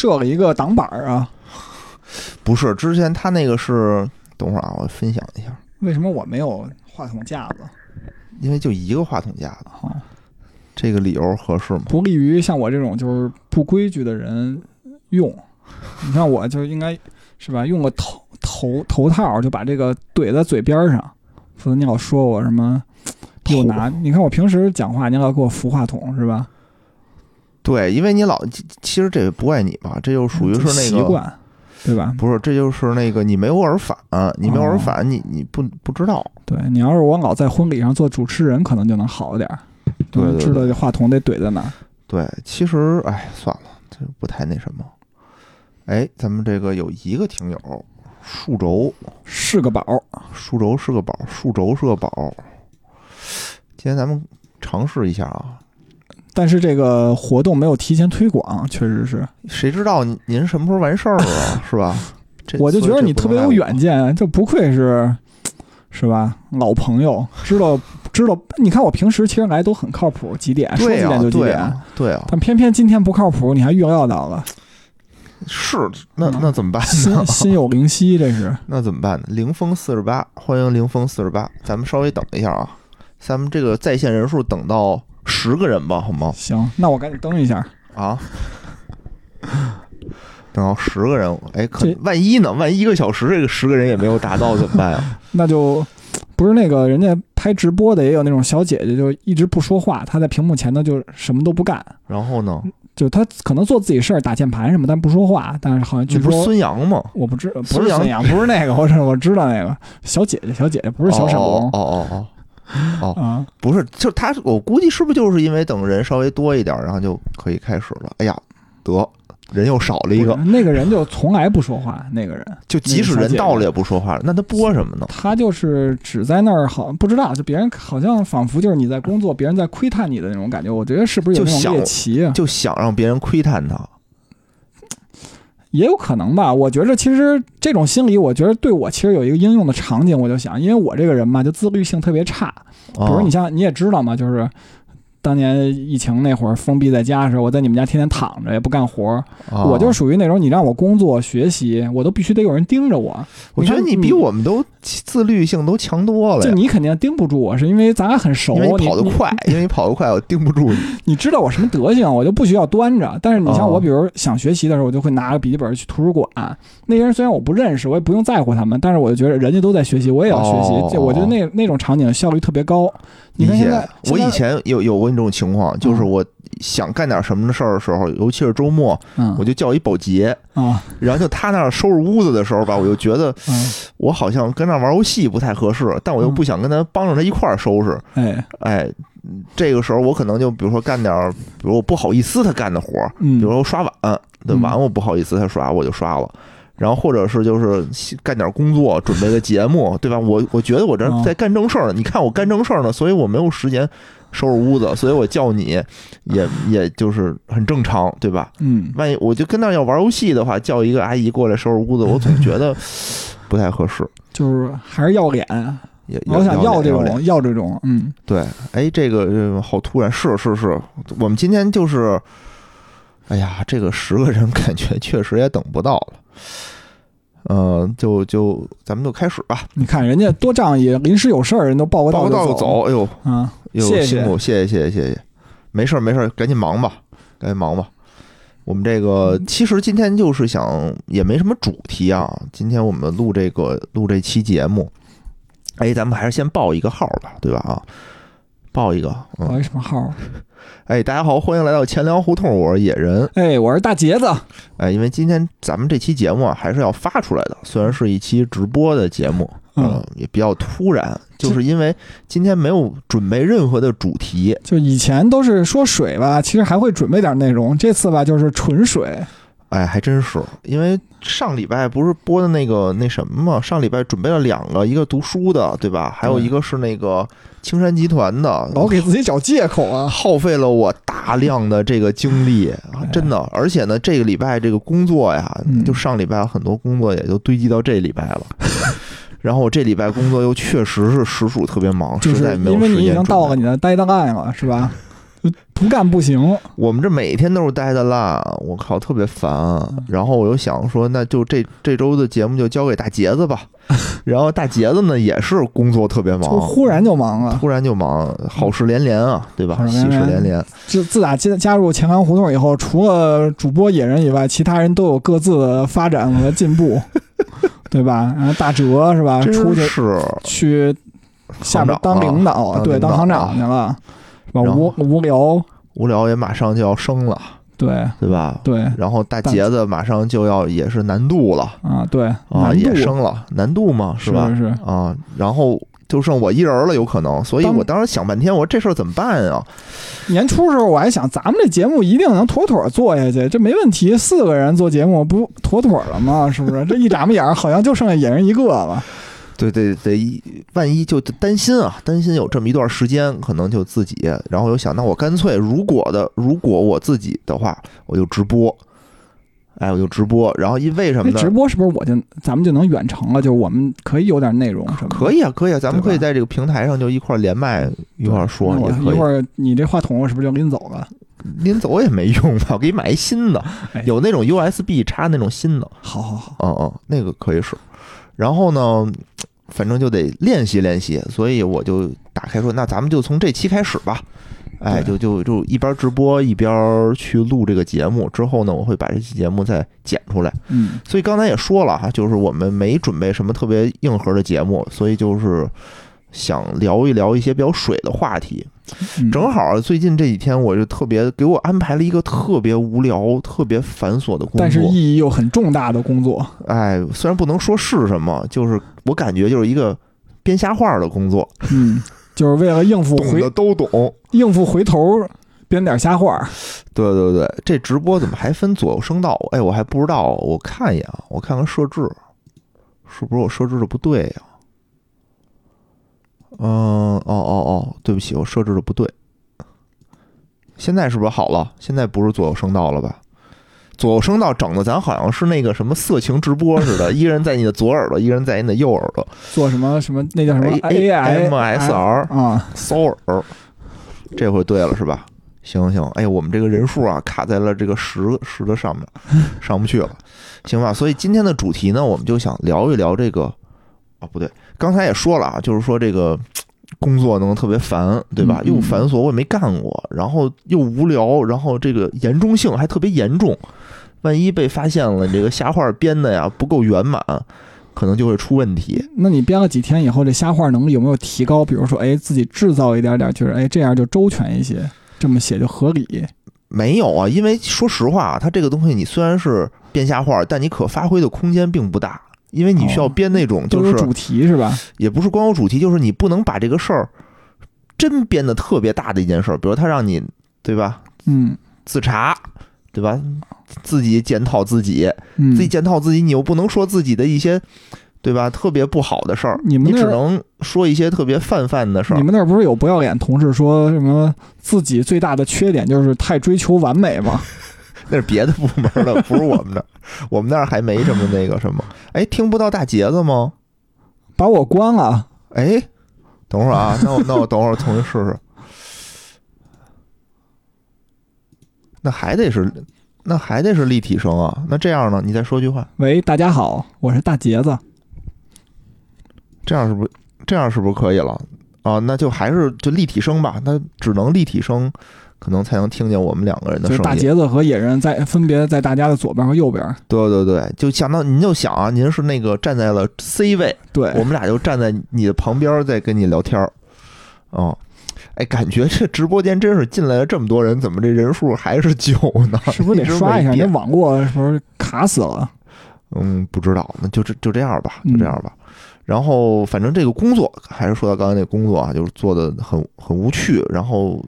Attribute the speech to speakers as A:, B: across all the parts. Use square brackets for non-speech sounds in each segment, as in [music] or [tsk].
A: 设了一个挡板儿啊？
B: 不是，之前他那个是，等会儿啊，我分享一下，
A: 为什么我没有话筒架子？
B: 因为就一个话筒架子，
A: 哦，
B: 这个理由合适吗？
A: 不利于像我这种就是不规矩的人用。你看，我就应该是吧，用个头头头套就把这个怼在嘴边儿上，否则你老说我什么又拿。你看我平时讲话，你老给我扶话筒是吧？
B: 对，因为你老，其其实这个不怪你吧，这就属于是那个
A: 习惯，对吧？
B: 不是，这就是那个你没有耳返，你没有耳返，你你不不知道。
A: 对你要是我老在婚礼上做主持人，可能就能好一点儿，
B: 对对对
A: 知道这话筒得怼在哪儿。
B: 对，其实哎，算了，这不太那什么。哎，咱们这个有一个听友，数轴
A: 是个宝儿，
B: 数轴是个宝，数轴是个宝。今天咱们尝试一下啊，
A: 但是这个活动没有提前推广，确实是。
B: 谁知道您什么时候完事儿啊？[laughs] 是吧？
A: 我就觉得你特别有远
B: 见。
A: 见，这不愧是，是吧？老朋友，知道知道。你看我平时其实来都很靠谱，几点说几点就几点，
B: 对啊，对啊，
A: 但偏偏今天不靠谱，你还预料到了，
B: 是那
A: 嗯
B: 那怎么办
A: 心
B: 呢？
A: 心有灵犀，这是。[laughs]
B: 那怎么办呢？凌峰四十八，欢迎凌峰四十八，咱们稍微等一下啊，咱们这个在线人数等到十个人吧，好吗？
A: 行，那我赶紧登一下。
B: 啊，等到十个人，哎，可万一呢？万一一个小时这个十个人也没有达到怎么办啊？[laughs]
A: 那就不是那个人家拍直播的，也有那种小姐姐，就一直不说话，她在屏幕前呢就什么都不干，
B: 然后呢？
A: 就她可能做自己事儿，打键盘什么，但不说话。但是好像据
B: 这不是
A: 说
B: 孙杨吗？
A: 我不知不是孙杨，不是那个，我是我知道那个小姐姐，小姐姐不是小沈龙
B: 哦
A: 龙
B: 哦哦哦，
A: 啊。
B: 不是，就他，我估计是不是就是因为等人稍微多一点，然后就可以开始了？哎呀，得人又少了一个
A: 那个人就从来不说话，那个人
B: 就即使人到了也不说话，那他播什么呢？
A: 他就是只在那儿好不知道，就别人好像仿佛就是你在工作，别人在窥探你的那种感觉。我觉得是不是有那种猎奇啊？
B: 就想让别人窥探他。
A: 也有可能吧。我觉着其实这种心理，我觉得对我其实有一个应用的场景，我就想，因为我这个人嘛，就自律性特别差。比如
B: 哦。
A: 你像你也知道嘛，就是当年疫情那会儿封闭在家的时候，我在你们家天天躺着也不干活儿，
B: 哦
A: 我就属于那种你让我工作学习，我都必须得有人盯着我。
B: 我觉得
A: 你
B: 比我们都自律性都强多了。
A: 就你肯定盯不住我，是因为咱俩很熟，
B: 因为你跑得快，[laughs] 因为你跑得快，我盯不住你。
A: 你知道我什么德行，我就不需要端着。但是你像
B: 哦
A: 我，比如想学习的时候，我就会拿个笔记本去图书馆。那些人虽然我不认识，我也不用在乎他们，但是我就觉得人家都在学习，我也要学习。
B: 哦
A: 这我觉得那那种场景效率特别高。你看现在，，
B: 我以前有有过那种情况，就是我想干点什么的事儿的时候，尤其是周末，
A: 嗯。
B: 我就叫一保洁，
A: 啊。
B: 然后就他那儿收拾屋子的时候吧，我就觉得
A: 嗯。
B: 我好像跟那儿玩游戏不太合适，但我又不想跟他帮着他一块儿收拾。
A: 哎。
B: 哎，这个时候我可能就比如说干点儿，比如我不好意思他干的活儿，
A: 嗯，
B: 比如说刷碗，对
A: 嗯。
B: 碗我不好意思他刷，我就刷了。然后或者是就是干点工作，准备个节目，对吧？我我觉得我这
A: 哦
B: 在干正事儿呢，你看我干正事儿呢，所以我没有时间收拾屋子，所以我叫你也也就是很正常，对吧？
A: 嗯
B: 万一我就跟那儿要玩游戏的话，叫一个阿姨过来收拾屋子，我总觉得 [laughs] 不太合适。
A: 就是还是要脸，
B: 也
A: 老想要这
B: 脸
A: 种要这种，嗯
B: 对，哎，这个呃好突然，是是是，我们今天就是，哎呀，这个十个人 [laughs] 感觉确实也等不到了，嗯、就就咱们就开始吧，
A: 你看人家多仗义，临时有事儿人都报个
B: 报个道
A: 就
B: 就走，哎呦，
A: 啊，
B: 哎呦
A: 谢谢
B: 辛苦，谢谢谢谢谢谢，没事儿没事儿，赶紧忙吧，赶紧忙吧。我们这个
A: 嗯
B: 其实今天就是想，也没什么主题啊。今天我们录这个录这期节目，哎，咱们还是先报一个号吧，对吧？啊，报一个，嗯，
A: 报一什么号？[laughs]
B: 哎，大家好，欢迎来到钱粮胡同，我是野人。
A: 哎，我是大杰子，
B: 哎，因为今天咱们这期节目啊，还是要发出来的，虽然是一期直播的节目，
A: 嗯
B: 嗯，也比较突然，就是因为今天没有准备任何的主题，
A: 就以前都是说水吧，其实还会准备点内容，这次吧就是纯水。
B: 哎，还真是，因为上礼拜不是播的那个那什么嘛，上礼拜准备了两个，一个读书的，对吧？还有一个是那个青山集团的，
A: 老给自己找借口啊！
B: 耗费了我大量的这个精力，啊真的。而且呢，这个礼拜这个工作呀
A: 嗯，
B: 就上礼拜很多工作也就堆积到这礼拜了。[laughs] 然后我这礼拜工作又确实是实属特别忙，
A: 就是
B: 实在没有
A: 因为你已经到了你的 deadline 了，是吧？不干不行。
B: 我们这每天都是待的烂，我靠，特别烦。然后我又想说，那就这这周的节目就交给大杰子吧。[laughs] 然后大杰子呢也是工作特别忙，
A: 忽然就忙了。
B: 突然就忙，好事连连啊，对吧喜事连连。
A: 自自打加加入钱塘胡同以后，除了主播野人以外，其他人都有各自的发展和进步，[laughs] 对吧？然后大哲是吧？出去
B: 是
A: 去下边当领导，对，
B: 当
A: 行长去了，是吧？无无聊，
B: 无聊也马上就要升了，
A: 对
B: 对吧？
A: 对
B: 然后大
A: 大
B: 杰子马上就要也是难度了
A: 啊，对，
B: 啊，也升了难度嘛，
A: 是
B: 吧？
A: 是
B: 啊，然后就剩我一人了，有可能，所以我当时想半天，我说这事儿怎么办啊？
A: 年初时候我还想，咱们这节目一定能妥妥做下去，这没问题，四个人做节目不妥妥了吗？是不是？这一眨巴眼儿，好像就剩下野人一个了。
B: 对对对，万一就担心啊，担心有这么一段时间，可能就自己，然后又想，那我干脆，如果的，如果我自己的话，我就直播，哎，我就直播，然后因为什么？
A: 直播是不是我就咱们就能远程了？就是我们可以有点内容什么？
B: 可以啊，可以啊，咱们可以在这个平台上就一块连麦一块说，
A: 那我
B: 也可以。
A: 一会儿你这话筒我是不是就拎走了？[laughs]
B: 拎走也没用吧，我给你买一新的
A: 哎，
B: 有那种 USB 插那种新的，
A: 好好好，
B: 嗯嗯，那个可以使。然后呢，反正就得练习练习，所以我就打开说，那咱们就从这期开始吧。哎，就就就一边直播一边去录这个节目，之后呢，我会把这期节目再剪出来。
A: 嗯，
B: 所以刚才也说了哈，就是我们没准备什么特别硬核的节目，所以就是想聊一聊一些比较水的话题。
A: 嗯
B: 正好最近这几天，我就特别给我安排了一个特别无聊、特别繁琐的工作。
A: 但是意义又很重大的工作，
B: 哎，虽然不能说是什么，就是我感觉就是一个编瞎话的工作，
A: 嗯，就是为了应付回
B: 懂的都懂。
A: 应付回头编点瞎话。
B: 对对对，这直播怎么还分左右声道？哎，我还不知道，我看一眼啊，我看看设置，是不是我设置的不对呀、嗯，哦哦哦，对不起，我设置的不对。现在是不是好了？现在不是左右声道了吧？左右声道整的咱好像是那个什么色情直播似的，一个人在你的左耳朵，一个人在你的右耳朵
A: 做什么什么那叫什么
B: A
A: A
B: M S R
A: 啊？
B: 骚耳，这回对了是吧？行行，哎呀，我们这个人数啊卡在了这个十十的上面，上不去了，行吧？所以今天的主题呢，我们就想聊一聊这个，哦不对，刚才也说了啊，就是说这个工作能特别烦，对吧？又繁琐，我也没干过，然后又无聊，然后这个严重性还特别严重，万一被发现了，你这个瞎话编的呀不够圆满，可能就会出问题。
A: 那你编了几天以后，这瞎话能力有没有提高？比如说，哎，自己制造一点点，就是哎这样就周全一些，这么写就合理。
B: 没有啊，因为说实话啊，它这个东西你虽然是编瞎话，但你可发挥的空间并不大，因为你需要编那种就是
A: 主题是吧？
B: 也不是光有主题，就是你不能把这个事儿真编的特别大的一件事儿，比如他让你对吧
A: 嗯
B: 自查，对吧，自己检讨自己，
A: 嗯，
B: 自己检讨自己，你又不能说自己的一些对吧特别不好的事儿，你
A: 你们
B: 只能说一些特别泛泛的事儿。
A: 你们那儿不是有不要脸同事说什么自己最大的缺点就是太追求完美吗？
B: 那是别的部门的，不是我们这儿，我们那儿还没什么那个什么。哎，听不到大杰子吗？
A: 把我关了，
B: 哎，等会儿啊，那我那我等会儿重新试试。那还得是，那还得是立体声啊。那这样呢？你再说句话，
A: 喂，大家好，我是大杰子。
B: 这样是不是这样是不是可以了啊？那就还是就立体声吧。那只能立体声，可能才能听见我们两个人的
A: 就是
B: 声音。
A: 大杰子和野人在分别在大家的左边和右边。
B: 对对对，就想到您就想啊，您是那个站在了 C 位，
A: 对
B: 我，们俩就站在你的旁边，在跟你聊天儿。哦，哎，感觉这直播间真是进来了这么多人，怎么这人数还是九呢？[laughs]
A: 是不是得刷一下？
B: 没变
A: 你网络是不是卡死了？
B: 嗯，不知道，那就这就这样吧，
A: 嗯
B: 就这样吧。然后，反正这个工作还是说到刚才那工作啊，就是做的很很无趣，然后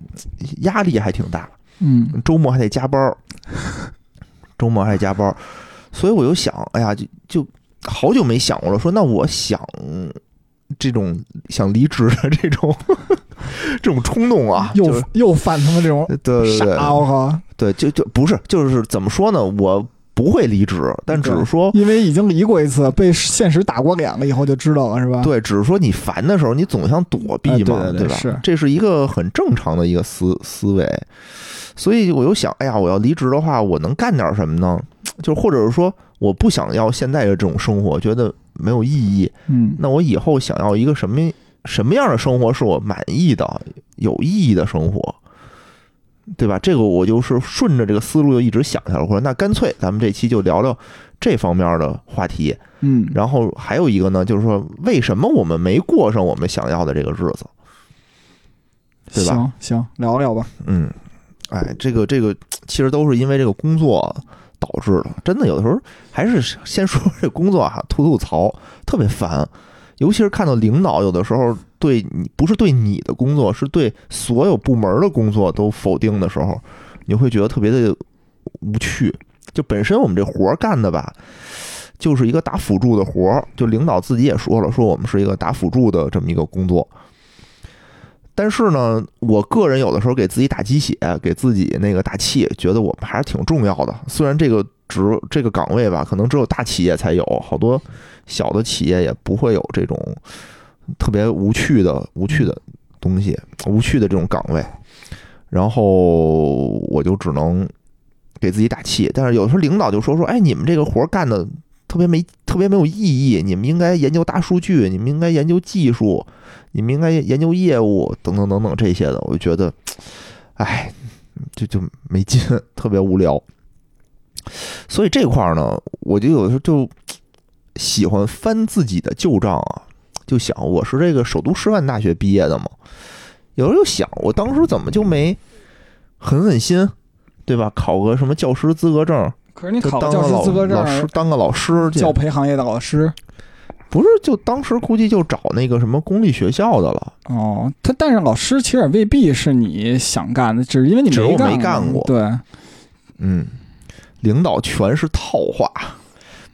B: 压力还挺大，
A: 嗯，
B: 周末还得加班儿，[laughs] 周末还得加班儿，所以我就想，哎呀，就就好久没想过了，说那我想这种想离职的这种 [laughs] 这种冲动啊，[laughs] 就
A: 又
B: 是
A: 又犯他们这种
B: 对对对
A: 傻，我靠！
B: 对，就就不是，就是怎么说呢？我不会离职，但只是说，
A: 因为已经离过一次，被现实打过脸了，以后就知道了，是吧？
B: 对，只是说你烦的时候，你总想躲避嘛，
A: 哎对对对
B: 吧？
A: 是
B: 这是一个很正常的一个思思维。所以我又想，哎呀，我要离职的话，我能干点什么呢？就或者是说，我不想要现在的这种生活，觉得没有意义。
A: 嗯，
B: 那我以后想要一个什么什么样的生活是我满意的、有意义的生活，对吧？这个我就是顺着这个思路就一直想下来。我说那干脆咱们这期就聊聊这方面的话题。
A: 嗯，
B: 然后还有一个呢，就是说为什么我们没过上我们想要的这个日子？对吧
A: 行行，聊聊吧。
B: 嗯，哎，这个这个其实都是因为这个工作导致的。真的，有的时候还是先说这工作啊，吐吐槽，特别烦。尤其是看到领导有的时候对你不是对你的工作，是对所有部门的工作都否定的时候，你会觉得特别的无趣。就本身我们这活干的吧，就是一个打辅助的活儿。就领导自己也说了，说我们是一个打辅助的这么一个工作。但是呢，我个人有的时候给自己打鸡血，给自己那个打气，觉得我们还是挺重要的。虽然这个职这个岗位吧，可能只有大企业才有，好多小的企业也不会有这种特别无趣的无趣的东西，无趣的这种岗位。然后我就只能给自己打气。但是有时候领导就说说，哎，你们这个活干的特别没特别没有意义，你们应该研究大数据，你们应该研究技术，你们应该研究业务等等等等这些的，我就觉得，哎，就就没劲，特别无聊。所以这块儿呢，我就有的时候就喜欢翻自己的旧账啊，就想我是这个首都师范大学毕业的嘛，有时候就想我当时怎么就没狠狠心，对吧？考个什么教师资格证，
A: 可是你考教师资格证
B: 老师，当个老师，
A: 教培行业的老师。
B: 不是就当时估计就找那个什么公立学校的了。
A: 哦，他但是老师其实也未必是你想干的，只是因为你
B: 没干过。
A: 对，
B: 嗯，领导全是套话，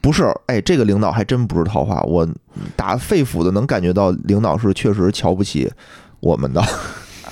B: 不是？哎，这个领导还真不是套话，我打肺腑的能感觉到领导是确实瞧不起我们的。[laughs]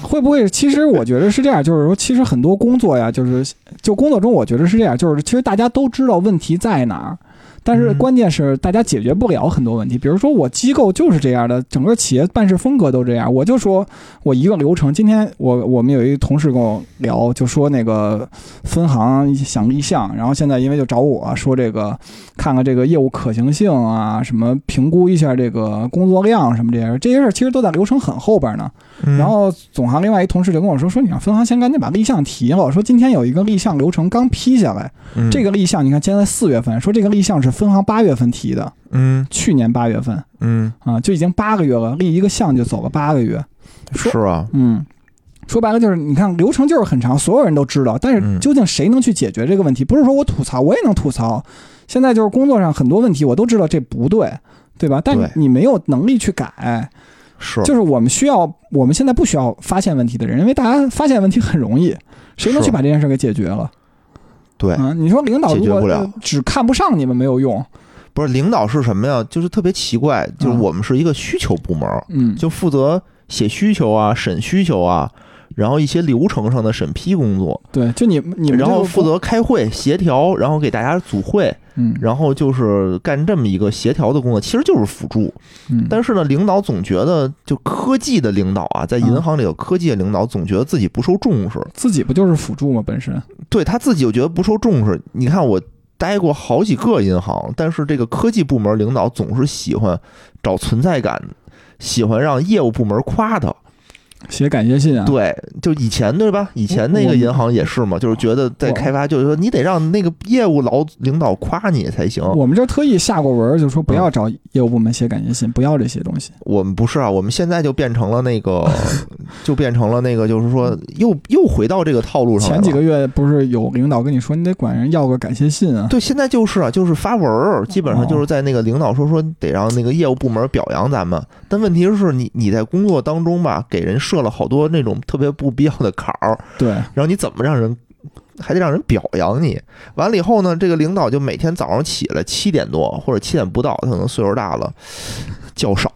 A: 会不会？其实我觉得是这样，就是说，其实很多工作呀，就是就工作中，我觉得是这样，就是其实大家都知道问题在哪儿，但是
B: 嗯。
A: 关键是大家解决不了很多问题。比如说，我机构就是这样的，整个企业办事风格都这样。我就说我一个流程，今天我我们有一个同事跟我聊，就说那个分行想立项，然后现在因为就找我说这个看看这个业务可行性啊，什么评估一下这个工作量什么这些这些事儿，其实都在流程很后边呢。
B: 嗯
A: 然后总行另外一同事就跟我说说，你让分行先赶紧把立项提了。说今天有一个立项流程刚批下来，
B: 嗯
A: 这个立项你看现在四月份，说这个立项是分行八月份提的，
B: 嗯
A: 去年八月份
B: 嗯
A: 啊就已经八个月了，立一个项就走了八个月。
B: 是啊，
A: 嗯，说白了就是你看流程就是很长，所有人都知道，但是
B: 嗯
A: 究竟谁能去解决这个问题？不是说我吐槽，我也能吐槽。现在就是工作上很多问题我都知道这不对，对吧？但你没有能力去改。
B: 是。
A: 就是我们需要，我们现在不需要发现问题的人，因为大家发现问题很容易，谁能去把这件事给解决了？
B: 对，
A: 啊，你说领导如果
B: 解决不了。
A: 呃只看不上你们没有用，
B: 不是领导是什么呀？就是特别奇怪，就是
A: 嗯
B: 我们是一个需求部门，
A: 嗯，
B: 就负责写需求啊、审需求啊，然后一些流程上的审批工作，
A: 对，就你你们
B: 然后负责开会协调，然后给大家组会，
A: 嗯
B: 然后就是干这么一个协调的工作，其实就是辅助。
A: 嗯，
B: 但是呢，领导总觉得，就科技的领导啊，在银行里有科技的领导，总觉得自己不受重视，
A: 自己不就是辅助吗？本身，
B: 对他自己又觉得不受重视。你看我。待过好几个银行，但是这个科技部门领导总是喜欢找存在感，喜欢让业务部门夸他。
A: 写感谢信啊，
B: 对，就以前对吧？以前那个银行也是嘛，就是觉得在开发，就是说你得让那个业务老领导夸你才行。
A: 我们这特意下过文，就说不要找业务部门写感谢信，不要这些东西。
B: 我们不是啊，我们现在就变成了那个，[laughs] 就变成了那个，就是说又又回到这个套路上了。
A: 前几个月不是有领导跟你说，你得管人要个感谢信啊？
B: 对，现在就是啊，就是发文，基本上就是在那个领导说说得让那个业务部门表扬咱们，但问题是你你在工作当中吧，给人设了好多那种特别不必要的坎儿，
A: 对，
B: 然后你怎么让人还得让人表扬你？完了以后呢，这个领导就每天早上起来七点多或者七点不到，他可能岁数大了，较少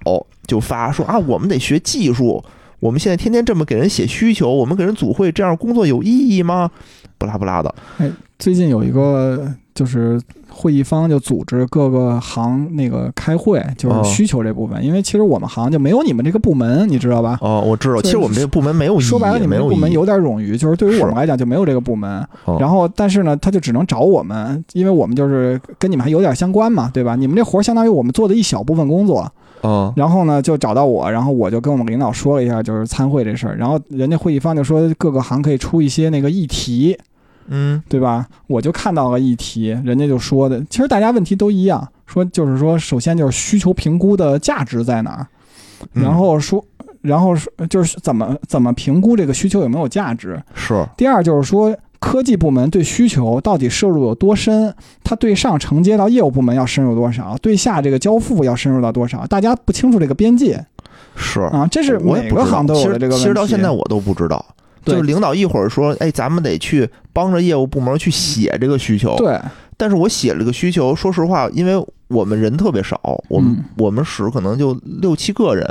B: 就发说啊，我们得学技术，我们现在天天这么给人写需求，我们给人组会，这样工作有意义吗？不拉不拉的，哎
A: 最近有一个就是会议方就组织各个行那个开会，就是
B: 哦
A: 需求这部分，因为其实我们行就没有你们这个部门，你知道吧？
B: 哦，我知道，其实我们这个部门没有意义，
A: 说白了，你们部门有点冗余，就是对于我们来讲就没有这个部门。
B: 哦
A: 然后，但是呢，他就只能找我们，因为我们就是跟你们还有点相关嘛，对吧？你们这活儿相当于我们做的一小部分工作。
B: 哦
A: 然后呢，就找到我，然后我就跟我们领导说了一下，就是参会这事儿。然后人家会议方就说各个行可以出一些那个议题，
B: 嗯
A: 对吧？我就看到了议题，人家就说的，其实大家问题都一样，说就是说，首先就是需求评估的价值在哪儿，
B: 嗯
A: 然后说，然后说就是怎么怎么评估这个需求有没有价值。
B: 是
A: 第二就是说，科技部门对需求到底摄入有多深，它对上承接到业务部门要深入多少，对下这个交付要深入到多少，大家不清楚这个边界。
B: 是。
A: 啊，这是
B: 我也不知道。
A: 每个行都
B: 其实
A: 有的这个问题。
B: 其实到现在我都不知道，就是领导一会儿说，哎，咱们得去帮着业务部门去写这个需求，
A: 对。
B: 但是我写了这个需求，说实话，因为我们人特别少，我们、
A: 嗯。
B: 我们室可能就六七个人，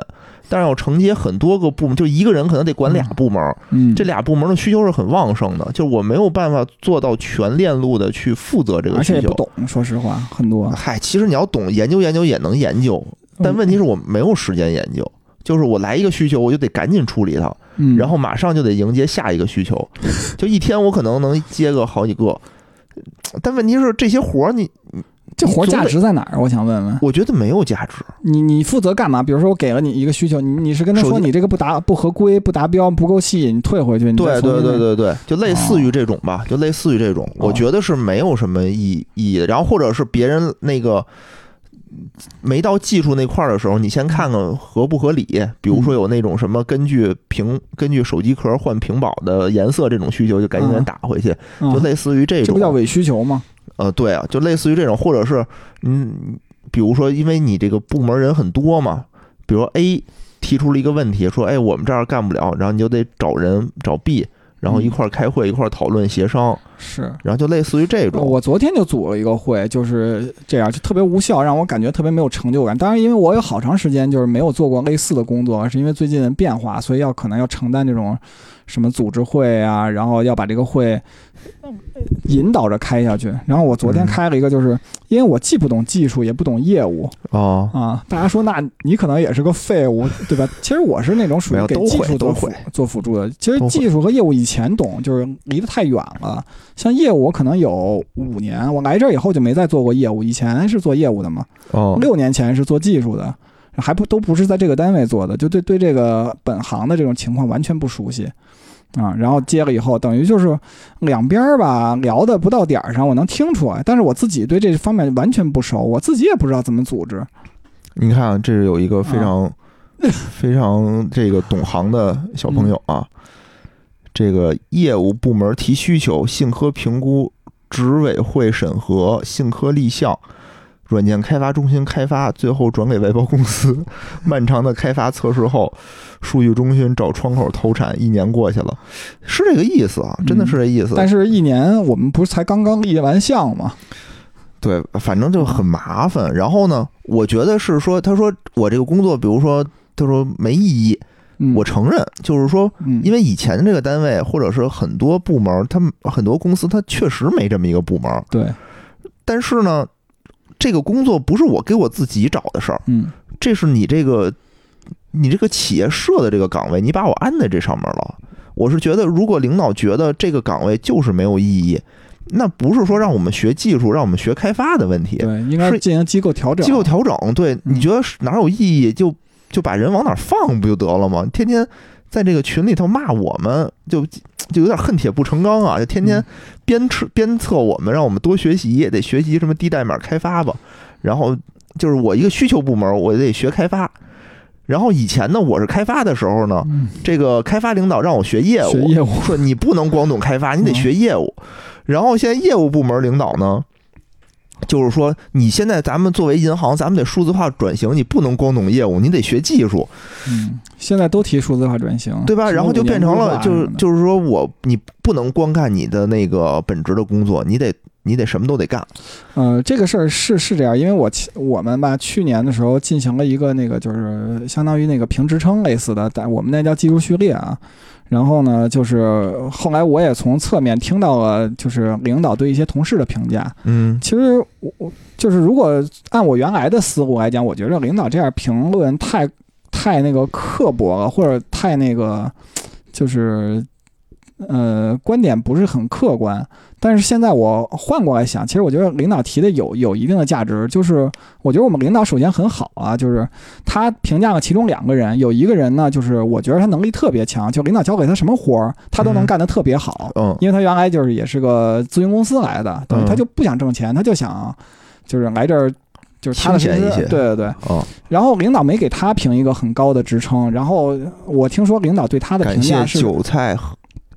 B: 但是要承接很多个部门，就一个人可能得管俩部门，
A: 嗯，
B: 这俩部门的需求是很旺盛的，就我没有办法做到全链路的去负责这个需求。
A: 而且也不懂，说实话，很多。
B: 嗨，其实你要懂研究研究也能研究，但问题是我没有时间研究。就是我来一个需求，我就得赶紧处理它，
A: 嗯，
B: 然后马上就得迎接下一个需求，就一天我可能能接个好几个，但问题是这些活儿你
A: 这活儿价值在哪儿？我想问问
B: 我觉得没有价值。
A: 你，你负责干嘛？比如说我给了你一个需求，你你是跟他说你这个不达不合规、不达标、不够细，你退回去。你
B: 对对对对对，就类似于这种吧，就类似于这种，我觉得是没有什么意意义的。然后或者是别人那个没到技术那块儿的时候，你先看看合不合理。比如说有那种什么根据屏根据手机壳换屏保的颜色这种需求，就赶紧给人打回去，
A: 嗯
B: 就类似于这种。
A: 这不叫伪需求吗？
B: 呃，对啊，就类似于这种，或者是嗯，比如说因为你这个部门人很多嘛，比如 A 提出了一个问题，说哎我们这儿干不了，然后你就得找人找 B，然后一块儿开会，一块儿讨论协商，
A: 是。
B: 然后就类似于这种。
A: 我昨天就组了一个会，就是这样，就特别无效，让我感觉特别没有成就感。当然，因为我有好长时间就是没有做过类似的工作，是因为最近的变化，所以要可能要承担这种什么组织会啊，然后要把这个会引导着开下去。然后我昨天
B: 嗯
A: 开了一个，就是因为我既不懂技术，也不懂业务
B: 哦，
A: 啊。大家说，那你可能也是个废物，对吧？[laughs] 其实我是那种属于给技术做辅
B: 会都会
A: 做辅助的。其实技术和业务以前懂，就是离得太远了。像业务，我可能有五年，我来这儿以后就没再做过业务。以前是做业务的嘛，
B: 哦，
A: 六年前是做技术的，还不都不是在这个单位做的，就对对这个本行的这种情况完全不熟悉啊。然后接了以后，等于就是两边儿吧聊的不到点儿上，我能听出来，但是我自己对这方面完全不熟，我自己也不知道怎么组织。
B: 你看，这是有一个非常、[laughs]
A: 啊
B: 非常这个懂行的小朋友啊，这个业务部门提需求，信科评估，执委会审核，信科立项。软件开发中心开发，最后转给外包公司。漫长的开发测试后，数据中心找窗口投产，一年过去了，是这个意思啊，真的是这意思。
A: 但是，一年我们不是才刚刚立完项吗？
B: 对，反正就很麻烦。然后呢，我觉得是说，他说我这个工作，比如说，他说没意义，
A: 嗯，
B: 我承认，就是说，
A: 嗯，
B: 因为以前这个单位或者是很多部门，他们很多公司，它确实没这么一个部门。
A: 对，
B: 但是呢，这个工作不是我给我自己找的事儿，
A: 嗯
B: 这是你这个你这个企业设的这个岗位，你把我安在这上面了。我是觉得，如果领导觉得这个岗位就是没有意义，那不是说让我们学技术、让我们学开发的问题，
A: 对，应该
B: 是
A: 进行机构调整。
B: 机构调整。对，你觉得是哪有意义，就就把人往哪儿放不就得了吗？天天在这个群里头骂我们，就就有点恨铁不成钢啊！就天天
A: 嗯
B: 鞭策鞭策我们，让我们多学习，也得学习什么低代码开发吧。然后就是我一个需求部门，我得学开发。然后以前呢，我是开发的时候呢，
A: 嗯，
B: 这个开发领导让我学业务，
A: 学业务
B: 说你不能光懂开发，你得学业务。然后现在业务部门领导呢，就是说你现在咱们作为银行，咱们得数字化转型，你不能光懂业务，你得学技术，
A: 嗯，现在都提数字化转型，
B: 对吧？然后就变成了，就是就是说我你不能光干你的那个本职的工作，你得你得什么都得干。
A: 呃，这个事儿是是这样，因为我去我们吧，去年的时候进行了一个那个就是相当于那个评职称类似的，但我们那叫技术序列啊。然后呢，就是后来我也从侧面听到了，就是领导对一些同事的评价。
B: 嗯
A: 其实我我就是如果按我原来的思路来讲，我觉得领导这样评论太太那个刻薄了，或者太那个就是呃观点不是很客观。但是现在我换过来想，其实我觉得领导提的有有一定的价值，就是我觉得我们领导首先很好啊，就是他评价了其中两个人，有一个人呢，就是我觉得他能力特别强，就领导交给他什么活儿，他都能
B: 嗯
A: 干得特别好。
B: 嗯
A: 因为他原来就是也是个咨询公司来的，等于
B: 嗯
A: 他就不想挣钱，他就想就是来这儿就是踏踏实实
B: 清闲一些
A: 对对对。
B: 哦，
A: 然后领导没给他评一个很高的职称，然后我听说领导对他的评价是，
B: 韭菜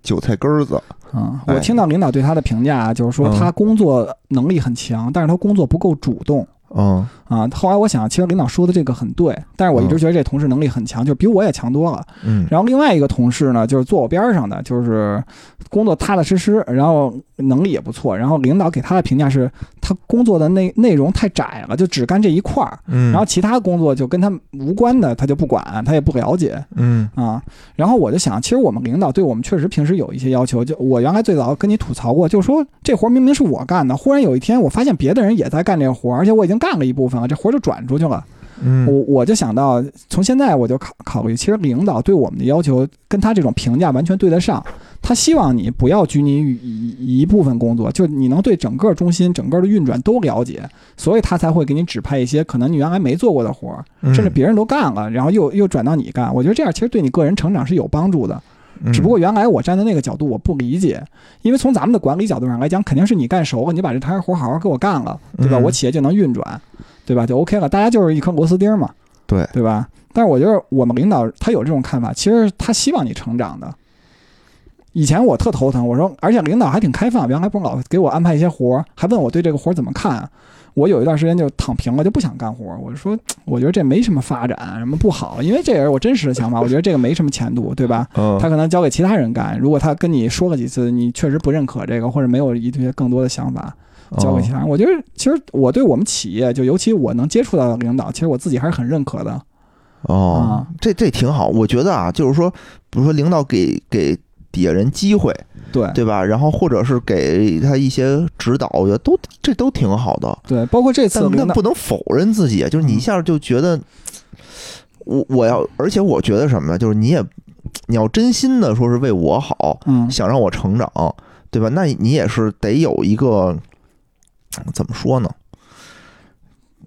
B: 韭菜根儿子。
A: 嗯，
B: 哎
A: 我听到领导对他的评价就是说
B: 嗯
A: 他工作能力很强，但是他工作不够主动。
B: 嗯
A: 啊，后来我想，其实领导说的这个很对，但是我一直觉得这同事能力很强，就比我也强多了。
B: 嗯
A: 然后另外一个同事呢，就是坐我边儿上的，就是工作踏踏实实，然后能力也不错。然后领导给他的评价是，他工作的内内容太窄了，就只干这一块儿，
B: 嗯，
A: 然后其他工作就跟他无关的，他就不管，他也不了解
B: 嗯
A: 啊。然后我就想，其实我们领导对我们确实平时有一些要求。就我原来最早跟你吐槽过，就说这活明明是我干的，忽然有一天我发现别的人也在干这个活，而且我已经干了一部分了，这活儿就转出去了。
B: 嗯
A: 我我就想到，从现在我就考考虑，其实领导对我们的要求跟他这种评价完全对得上。他希望你不要拘泥于一一部分工作，就你能对整个中心、整个的运转都了解，所以他才会给你指派一些可能你原来没做过的活儿，
B: 嗯
A: 甚至别人都干了，然后又又转到你干。我觉得这样其实对你个人成长是有帮助的。
B: 嗯
A: 只不过原来我站在那个角度我不理解，因为从咱们的管理角度上来讲，肯定是你干熟了，你把这摊活好好给我干了，对吧？
B: 嗯
A: 我企业就能运转，对吧？就 OK 了，大家就是一颗螺丝钉嘛。
B: 对
A: 对吧？但是我觉得我们领导他有这种看法，其实他希望你成长的。以前我特头疼，我说，而且领导还挺开放，原来不老给我安排一些活儿，还问我对这个活儿怎么看。我有一段时间就躺平了，就不想干活儿。我就说，[tsk] 我觉得这没什么发展，什么不好，因为这也是我真实的想法。我觉得这个没什么前途，对吧？
B: 嗯
A: 他可能交给其他人干。如果他跟你说了几次，你确实不认可这个，或者没有一些更多的想法，交给其他人。我觉得，其实我对我们企业，就尤其我能接触到的领导，其实我自己还是很认可的。
B: 哦
A: 啊，
B: 这这挺好，我觉得啊，就是说，比如说领导给给底下人机会，
A: 对
B: 对吧？然后或者是给他一些指导，我觉得都这都挺好的。
A: 对，包括这次
B: 但不能否认自己，就是你一下就觉得，我我要，而且我觉得什么呢？就是你也你要真心的说是为我好，
A: 嗯
B: 想让我成长，对吧？那你也是得有一个怎么说呢？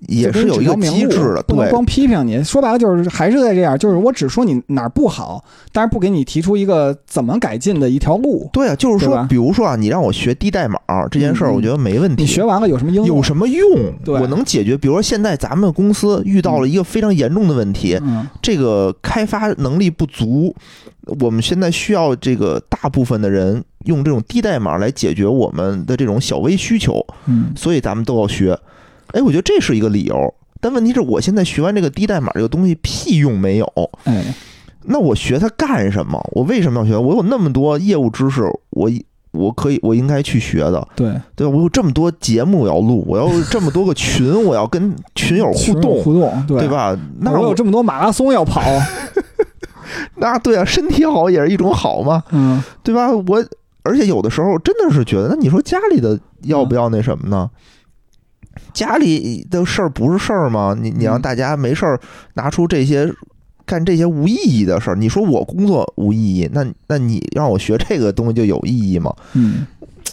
B: 也是有一个机制的，对
A: 不能光批评你。说白了就是还是在这样，就是我只说你哪儿不好，但是不给你提出一个怎么改进的一条路。
B: 对啊，就是说，比如说啊，你让我学低代码这件事儿，我觉得没问题。
A: 你学完了有什么应用？
B: 有什么用？
A: 对
B: 我能解决。比如说，现在咱们公司遇到了一个非常严重的问题，
A: 嗯
B: 这个开发能力不足，我们现在需要这个大部分的人用这种低代码来解决我们的这种小微需求，
A: 嗯
B: 所以咱们都要学。哎，我觉得这是一个理由。但问题是我现在学完这个低代码这个东西屁用没有，
A: 哎，
B: 那我学它干什么？我为什么要学？我有那么多业务知识，我我可以我应该去学的，
A: 对，
B: 对？我有这么多节目要录，我要有这么多个群，我要跟群友互动，
A: 互动，对
B: 对？吧？那
A: 我有这么多马拉松要跑，[laughs]
B: 那对啊，身体好也是一种好嘛，
A: 嗯
B: 对吧？我而且有的时候真的是觉得，那你说家里的要不要那什么呢？家里的事儿不是事儿吗？你你让
A: 嗯
B: 大家没事儿拿出这些干这些无意义的事儿，你说我工作无意义，那那你让我学这个东西就有意义吗？
A: 嗯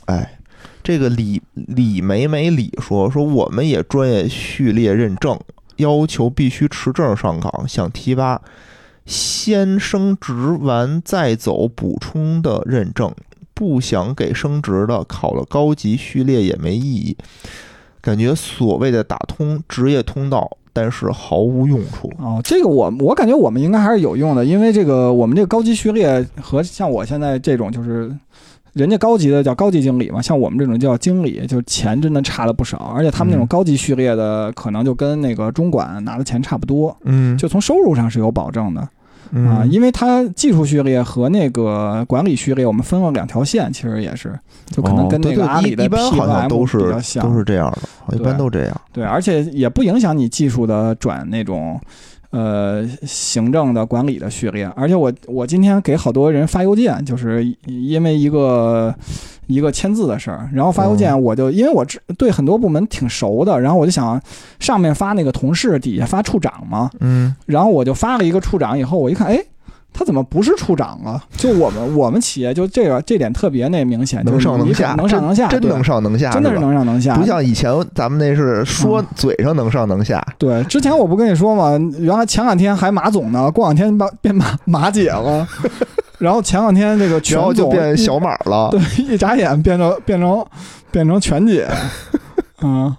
B: 哎，这个李李梅梅李说说我们也专业序列认证，要求必须持证上岗，想提拔先升职完再走补充的认证，不想给升职的考了高级序列也没意义，感觉所谓的打通职业通道，但是毫无用处。
A: 哦，这个我我感觉我们应该还是有用的，因为这个我们这个高级序列和像我现在这种就是。人家高级的叫高级经理嘛，像我们这种叫经理，就钱真的差了不少，而且他们那种
B: 嗯
A: 高级序列的，可能就跟那个中管拿的钱差不多，
B: 嗯
A: 就从收入上是有保证的。啊，
B: 嗯，
A: 因为它技术序列和那个管理序列我们分了两条线，其实也是，就可能跟那个阿里的
B: 一一般好像都
A: 比较
B: 是
A: 像，
B: 都是这样的，一般都这样。
A: 对，而且也不影响你技术的转那种。呃，行政的管理的序列，而且我我今天给好多人发邮件，就是因为一个一个签字的事儿，然后发邮件我就、因为我知对很多部门挺熟的，然后我就想上面发那个同事，底下发处长嘛，
B: 嗯，
A: 然后我就发了一个处长，以后我一看，哎，他怎么不是处长啊？就我们 [laughs] 我们企业就这个这点特别那明显，
B: 能上能下，
A: 能上能下，
B: 真真能上能下，
A: 真的是能上能下，
B: 不像以前咱们那是说
A: 嗯。
B: 嘴上能上能下，
A: 对，之前我不跟你说吗？原来前两天还马总呢，过两天把变马马姐了，[laughs] 然后前两天这个全
B: 总就变小马了。
A: 对，一眨眼变成变成变成全姐，[laughs] 嗯，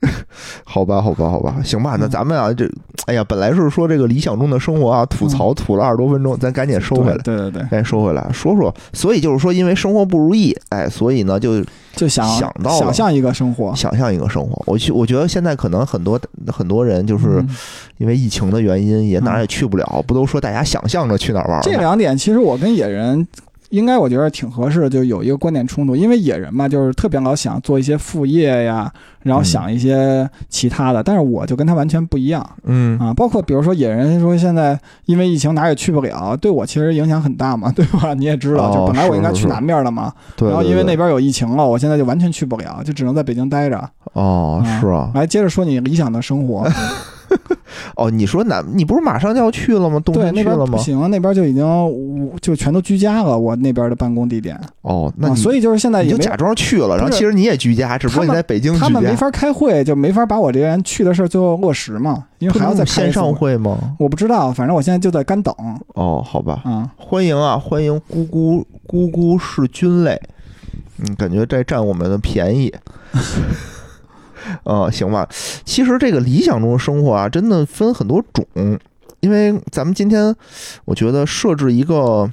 A: [laughs]
B: 好吧，好吧，好吧，行吧，那
A: 嗯
B: 咱们啊，这，哎呀，本来是说这个理想中的生活啊，吐槽吐了二十多分钟，咱赶紧收回来。
A: 对对对，
B: 赶紧，收回来，说说，所以就是说，因为生活不如意，哎，所以呢，就
A: 就想
B: 想到了
A: 想象一个生活，
B: 想象一个生活。我去，我觉得现在可能很多很多人就是
A: 嗯
B: 因为疫情的原因，也哪儿也去不了，不都说大家想象着去哪儿玩吗？
A: 这两点其实我跟野人应该我觉得挺合适的，就有一个观点冲突，因为野人嘛，就是特别老想做一些副业呀，然后
B: 嗯
A: 想一些其他的，但是我就跟他完全不一样
B: 嗯
A: 啊。包括比如说野人说现在因为疫情哪儿也去不了，对我其实影响很大嘛，对吧？你也知道，
B: 哦
A: 就本来我应该去南边的嘛，
B: 对，
A: 然后因为那边有疫情了，我现在就完全去不了，就只能在北京待着。
B: 哦，是啊，
A: 来接着说你理想的生活，[laughs]
B: 哦，你说南，你不是马上就要去了吗？冬天去了吗？
A: 不行，那边就已经就全都居家了，我那边的办公地点。
B: 哦，那
A: 啊，所以就是现在也没
B: 你就假装去了，然后其实你也居家，只不过你在北京居家。
A: 他们没法开会，就没法把我这人去的事儿最后落实嘛，因为还要
B: 能线上
A: 会。
B: 吗？
A: 我不知道，反正我现在就在干等
B: 哦，好吧，
A: 嗯。
B: 欢迎啊，欢迎咕咕咕咕是菌类，嗯，感觉在占我们的便宜。[laughs] 呃，行吧。其实这个理想中的生活啊，真的分很多种，因为咱们今天我觉得设置一个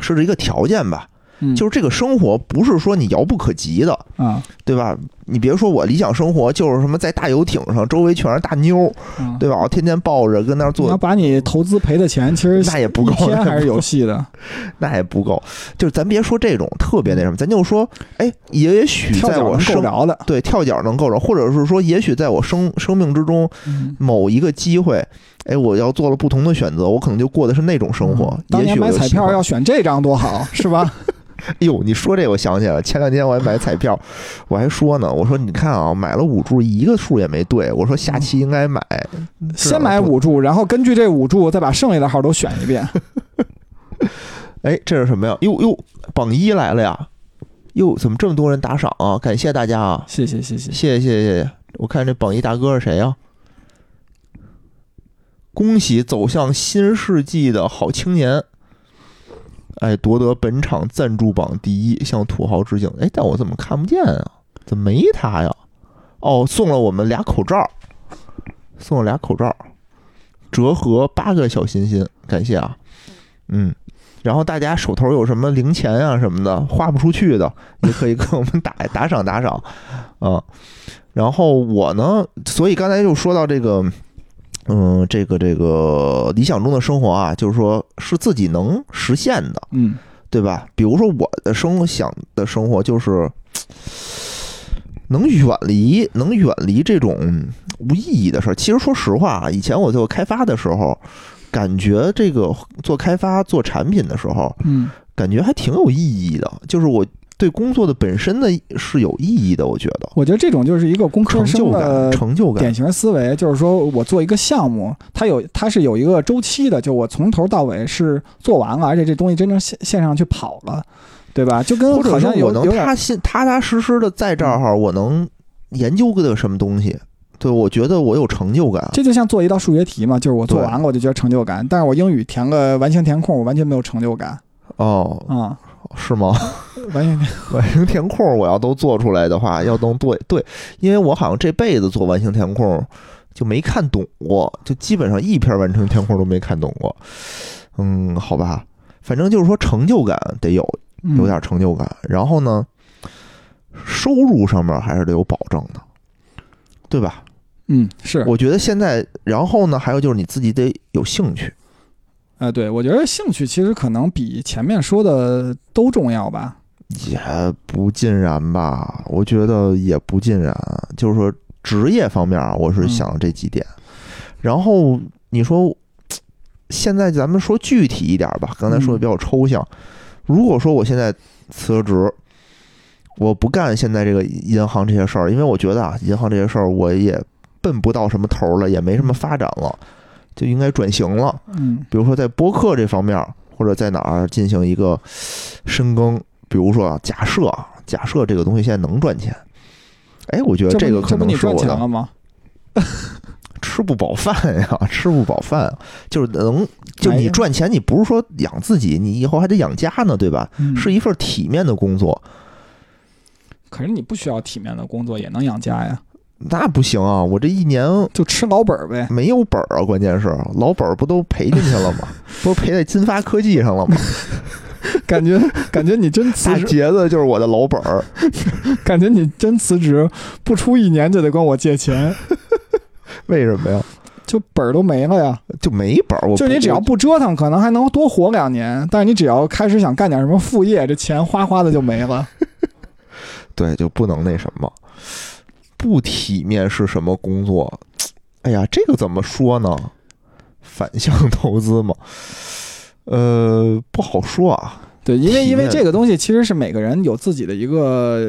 B: 设置一个条件吧，
A: 嗯，
B: 就是这个生活不是说你遥不可及的，
A: 啊
B: 对吧？你别说我理想生活就是什么在大游艇上，周围全是大妞儿，
A: 啊，
B: 对吧？我天天抱着跟那儿
A: 坐要，把你投资赔的钱，其实
B: 那也不够
A: 一天还是有戏的。[laughs]
B: 那也不够。就是咱别说这种特别那什么，咱就说，哎，也许在我生
A: 着的，
B: 对跳脚能够着，或者是说，也许在我生生命之中
A: 嗯
B: 某一个机会，哎，我要做了不同的选择，我可能就过的是那种生活。
A: 嗯当
B: 也许
A: 买彩票要选这张多好，是吧？[laughs] [laughs]
B: 哎呦，你说这我想起来了，前两天我还买彩票，我还说呢，我说你看啊，买了五注，一个数也没对，我说下期应该买，
A: 先买五注，然后根据这五注再把剩下的号都选一遍。[laughs]
B: 哎，这是什么呀？哟哟，榜一来了呀！哟，怎么这么多人打赏啊？感谢大家啊！
A: 谢谢谢谢。
B: 谢谢谢谢谢谢！我看这榜一大哥是谁呀、恭喜走向新世纪的好青年！哎，夺得本场赞助榜第一，向土豪致敬！哎，但我怎么看不见啊？怎么没他呀？哦，送了我们俩口罩，送了俩口罩，折合八个小心心，感谢啊！嗯，然后大家手头有什么零钱啊什么的花不出去的，也可以给我们打打赏打赏啊。然后我呢，所以刚才就说到这个，嗯，这个这个理想中的生活啊，就是说是自己能实现的，
A: 嗯
B: 对吧？比如说我的生想的生活就是。能远离，能远离这种无意义的事儿。其实说实话啊，以前我做开发的时候，感觉这个做开发、做产品的时候，
A: 嗯
B: 感觉还挺有意义的。就是我对工作的本身的是有意义的，我觉得
A: 我觉得这种就是一个工科生的
B: 感，成就感
A: 典。型思维，就是说我做一个项目，它有它是有一个周期的，就我从头到尾是做完了，而且这东西真正线线上去跑了，对吧？就跟好像
B: 我能踏心踏踏实实的在这儿，我能研究个什么东西，对我觉得我有成就感。
A: 这就像做一道数学题嘛，就是我做完了我就觉得成就感，但是我英语填个完形填空，我完全没有成就感
B: 哦，
A: 啊、
B: 是吗？[laughs]
A: 完形填
B: 完形填空我要都做出来的话，[laughs] 要能对对，因为我好像这辈子做完形填空就没看懂过，就基本上一篇完形填空都没看懂过。嗯，好吧，反正就是说成就感得有，
A: 嗯
B: 有点成就感。然后呢，收入上面还是得有保证的，对吧？
A: 嗯是
B: 我觉得现在，然后呢，还有就是你自己得有兴趣，
A: 呃，对，我觉得兴趣其实可能比前面说的都重要吧。
B: 也不尽然吧，我觉得也不尽然。就是说职业方面啊，我是想这几点。然后你说现在咱们说具体一点吧，刚才说的比较抽象。如果说我现在辞了职，我不干现在这个银行这些事儿，因为我觉得啊，银行这些事儿我也奔不到什么头了，也没什么发展了，就应该转型了。
A: 嗯
B: 比如说在播客这方面，或者在哪儿进行一个深耕。比如说啊，假设啊，假设这个东西现在能赚钱，哎，我觉得
A: 这
B: 个可能是我的
A: 钱了吗？[laughs]
B: 吃不饱饭呀，[laughs] 吃不饱饭，就是能就你赚钱，你不是说养自己，你以后还得养家呢，对吧？
A: 嗯
B: 是一份体面的工作，
A: 可是你不需要体面的工作也能养家呀，
B: 那不行啊！我这一年
A: 就吃老本儿呗。
B: 没有本儿啊，关键是老本儿不都赔进去了吗？[laughs] 不是赔在金发科技上了吗？[laughs]
A: 感觉感觉你真辞
B: 大
A: 职，
B: 杰子就是我的老本儿，[laughs]
A: 感觉你真辞职，不出一年就得管我借钱，
B: 为什么呀？
A: 就本儿都没了呀。
B: 就没本儿，我不
A: 就你只要不折腾，可能还能多活两年，但是你只要开始想干点什么副业，这钱哗哗的就没了。
B: 对，就不能那什么，不体面是什么工作？哎呀，这个怎么说呢？反向投资嘛，呃，不好说啊。
A: 对，因为因为这个东西其实是每个人有自己的一个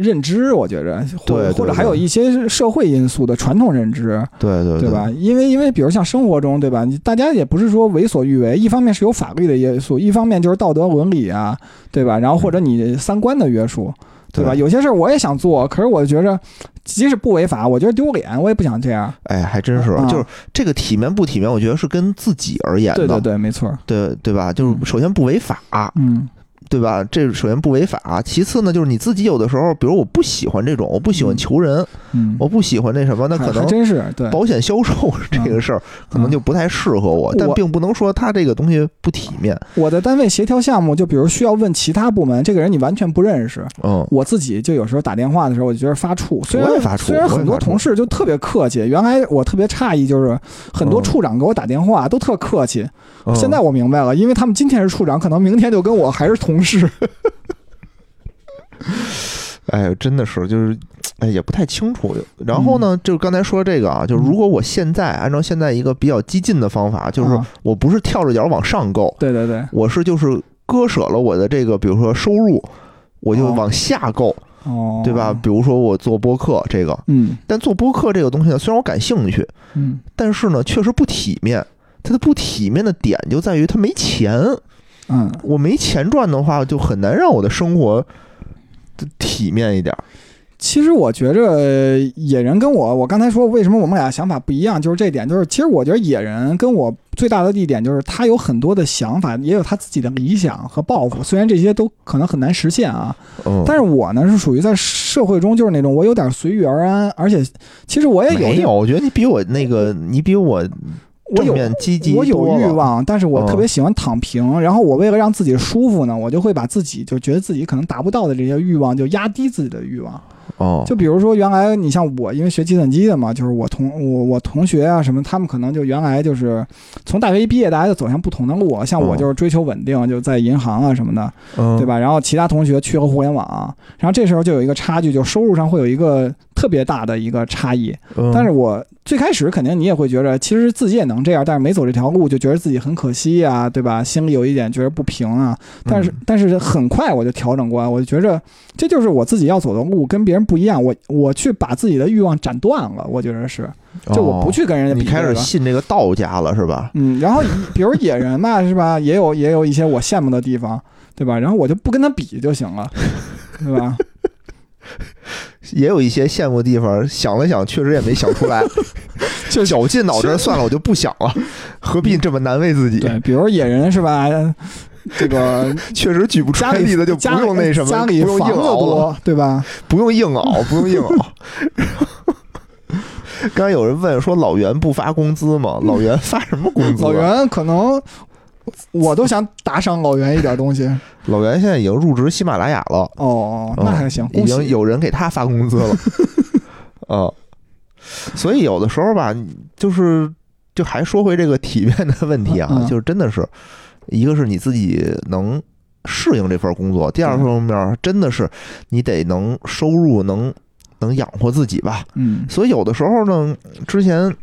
A: 认知，我觉着，或
B: 对对
A: 或者还有一些社会因素的传统认知，
B: 对对
A: 对吧？？因为因为比如像生活中，对吧？你大家也不是说为所欲为，一方面是有法律的约束，一方面就是道德伦理啊，对吧？然后或者你三观的约束，对吧？
B: 对
A: 有些事儿我也想做，可是我觉着即使不违法，我觉得丢脸，我也不想这样。
B: 哎，还真是，
A: 啊
B: 就是这个体面不体面，我觉得是跟自己而言的，
A: 对对对，没错。
B: 对对吧？就是
A: 嗯
B: 首先不违法，
A: 嗯
B: 对吧？这首先不违法，其次呢，就是你自己有的时候，比如我不喜欢这种，我不喜欢
A: 嗯
B: 求人，
A: 嗯，
B: 我不喜欢那什么，那可能
A: 真是对。
B: 保险销售这个事儿可能就不太适合我，但并不能说他这个东西不体面。
A: 我的单位协调项目，就比如需要问其他部门，这个人你完全不认识，
B: 嗯，
A: 我自己就有时候打电话的时候，我就觉得发怵。虽然
B: 我也发怵
A: 虽然很多同事就特别客气，原来我特别诧异，就是很多
B: 嗯
A: 处长给我打电话都特客气。
B: 嗯
A: 现在我明白了，因为他们今天是处长，可能明天就跟我还是同事。[laughs]
B: 哎，真的是就是，哎，也不太清楚。然后呢，就是刚才说这个啊，就如果我现在按照现在一个比较激进的方法，就是
A: 啊
B: 我不是跳着脚往上够，
A: 对对对，
B: 我是就是割舍了我的这个，比如说收入，我就
A: 哦
B: 往下够，
A: 哦，
B: 对吧？？比如说我做播客这个，
A: 嗯
B: 但做播客这个东西呢，虽然我感兴趣，
A: 嗯，
B: 但是呢，确实不体面。它的不体面的点就在于它没钱，
A: 嗯，
B: 我没钱赚的话，就很难让我的生活体面一点。
A: 其实我觉着野人跟我，我刚才说为什么我们俩想法不一样，就是这点，就是其实我觉得野人跟我最大的一点就是他有很多的想法，也有他自己的理想和抱负，虽然这些都可能很难实现啊，
B: 嗯，
A: 但是我呢是属于在社会中就是那种我有点随遇而安，而且其实我也有
B: 没有，我觉得你比我那个，你比我正
A: 我有
B: 积极
A: 我有。欲望，但是我
B: 嗯
A: 特别喜欢躺平。然后我为了让自己舒服呢，我就会把自己就觉得自己可能达不到的这些欲望，就压低自己的欲望。
B: 哦，
A: 就比如说，原来你像我，因为学计算机的嘛，就是我同我我同学啊什么，他们可能就原来就是从大学一毕业，大家就走向不同的路。像我
B: 哦
A: 就是追求稳定，就在银行啊什么的，
B: 嗯
A: 对？吧？然后其他同学去了互联网，然后这时候就有一个差距，就收入上会有一个特别大的一个差异。
B: 嗯
A: 但是我最开始肯定你也会觉得，其实自己也能这样，但是没走这条路，就觉得自己很可惜呀、对吧？心里有一点觉得不平啊。但是、
B: 嗯
A: 但是很快我就调整过来，我就觉着这就是我自己要走的路，跟别人不一样。我我去把自己的欲望斩断了，我觉得是，就我不
B: 哦
A: 去跟人家比、
B: 你开始信这个道家了是吧？
A: 嗯，然后比如野人嘛，是吧？也有也有一些我羡慕的地方，对吧？然后我就不跟他比就行了，对吧？[laughs]
B: 也有一些羡慕的地方，想了想，确实也没想出来，[laughs]
A: 就
B: 绞尽脑汁，算了，我就不想了，何必这么难为自己？
A: 对，比如野人是吧？这个 [laughs]
B: 确实举不出来例子，就不用那什么，
A: 家里
B: 不用硬熬
A: 对吧？
B: 不用硬熬，不用硬熬。刚才有人问说老袁不发工资吗？老袁发什么工资？啊
A: 老，袁可能我都想打赏老袁一点东西。[laughs]
B: 老袁现在已经入职喜马拉雅了，
A: 哦，那还行，
B: 已经。有人给他发工资了。[laughs] 啊，所以有的时候吧，就是就还说回这个体面的问题啊，
A: 嗯
B: 就是真的是，一个是你自己能适应这份工作，第二方面真的是你得能收入能能养活自己吧。
A: 嗯
B: 所以有的时候呢，之前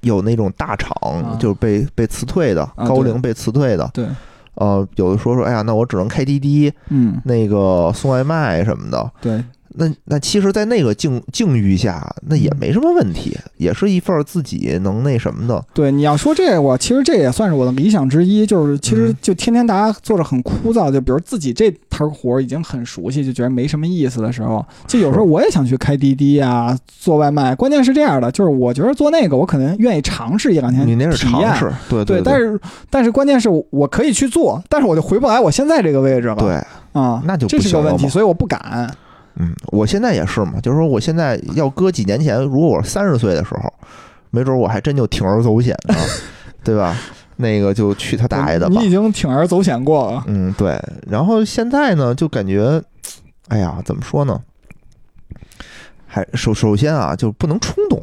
B: 有那种大厂
A: 啊。
B: 就是被被辞退的，
A: 啊
B: 高龄被辞退的，
A: 对，
B: 呃，有的说说，哎呀，那我只能开滴滴，
A: 嗯。
B: 那个送外卖什么的。
A: 对，
B: 那那其实，在那个境境遇下，那也
A: 嗯
B: 没什么问题，也是一份自己能那什么的。
A: 对，你要说这个，我其实这也算是我的理想之一，就是其实
B: 嗯
A: 就天天大家做着很枯燥，就比如自己这摊活儿已经很熟悉，就觉得没什么意思的时候，就有时候我也想去开滴滴啊，做外卖。关键是这样的，就是我觉得做那个，我可能愿意尝试一两天，
B: 你那是尝试，对
A: 对，
B: 对，
A: 但是但是关键是我可以去做，但是我就回不来我现在这个位置了。
B: 对，
A: 啊，
B: 那就不
A: 这是个问题，所以我不敢。
B: 嗯，我现在也是嘛，就是说，我现在要搁几年前，如果我三十岁的时候，没准我还真就铤而走险呢，对吧？那个就去他大爷的吧
A: 你。已经铤而走险过了。
B: 嗯，对。然后现在呢，就感觉，哎呀，怎么说呢？还首首先啊，就不能冲动，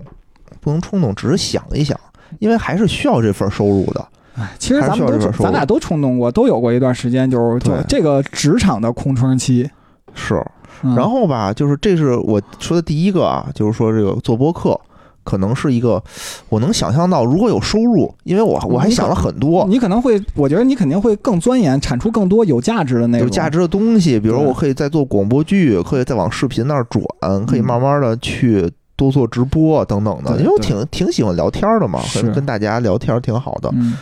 B: 不能冲动，只是想一想，因为还是需要这份收入的。
A: 哎，其实咱们都咱俩都冲动过，都有过一段时间，就是就
B: 对
A: 这个职场的空窗期。
B: 是，
A: 嗯
B: 然后吧，就是这是我说的第一个啊，就是说这个做播客可能是一个我能想象到，如果有收入，因为我我还想了很多。
A: 你可能会，我觉得你肯定会更钻研，产出更多有价值的内容。
B: 有价值的东西，比如我可以再做广播剧，可以再往视频那儿转，可以
A: 嗯。
B: 慢慢的去多做直播等等的，因为我挺挺喜欢聊天的嘛，跟跟大家聊天挺好的。
A: 嗯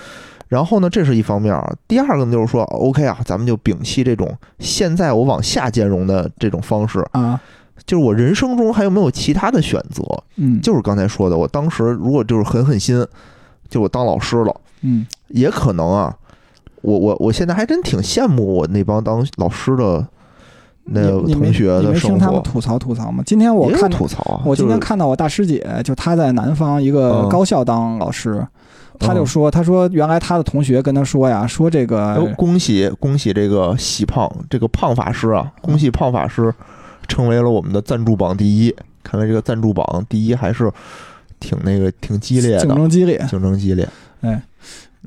B: 然后呢，这是一方面儿，第二个呢就是说，OK 啊，咱们就摒弃这种现在我往下兼容的这种方式，
A: 啊
B: 就是我人生中还有没有其他的选择？
A: 嗯，
B: 就是刚才说的，我当时如果就是狠狠心，就我当老师了，
A: 嗯
B: 也可能啊，我我我现在还真挺羡慕我那帮当老师的那
A: 你你没
B: 同学的生活
A: 没听他们，吐槽吐槽吗？今天我看
B: 吐槽啊。
A: 我今天看到我大师姐，就她在南方一个
B: 嗯
A: 高校当老师，她就
B: 嗯
A: 说，他说原来他的同学跟他说呀，说这个
B: 恭喜恭喜这个喜胖这个胖法师啊，恭喜胖法师成为了我们的赞助榜第一。看来这个赞助榜第一还是挺那个挺激烈的，
A: 竞争激烈，
B: 竞争激烈。
A: 哎，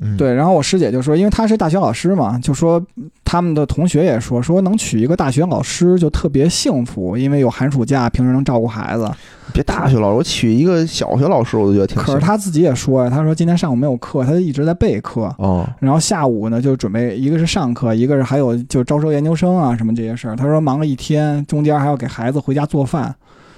B: 嗯，
A: 对，然后我师姐就说，因为她是大学老师嘛，就说他们的同学也说，说能娶一个大学老师就特别幸福，因为有寒暑假，平时能照顾孩子。
B: 别大学老师，我娶一个小学老师，我都觉得挺
A: 可是她自己也说呀，她说今天上午没有课，她就一直在备课。
B: 哦，
A: 然后下午呢，就准备一个是上课，一个是还有就招收研究生啊什么这些事儿。她说忙了一天，中间还要给孩子回家做饭。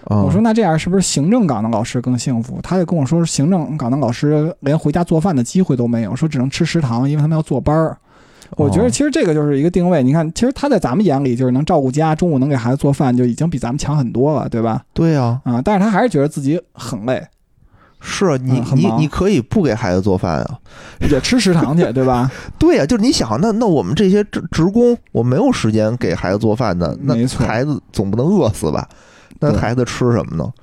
B: 哦
A: 我说那这样是不是行政岗的老师更幸福？他就跟我说，行政岗的老师连回家做饭的机会都没有，说只能吃食堂，因为他们要坐班儿。我觉得
B: 哦
A: 其实这个就是一个定位。你看，其实他在咱们眼里就是能照顾家，中午能给孩子做饭，就已经比咱们强很多了，对吧？
B: 对啊、
A: 啊，但是他还是觉得自己很累，
B: 是啊你、
A: 嗯
B: 你你可以不给孩子做饭啊。
A: 也吃食堂去，对吧？[laughs]
B: 对呀、就是你想，那那我们这些职职工，我没有时间给孩子做饭的，那孩子总不能饿死吧？那孩子吃什么呢？[laughs]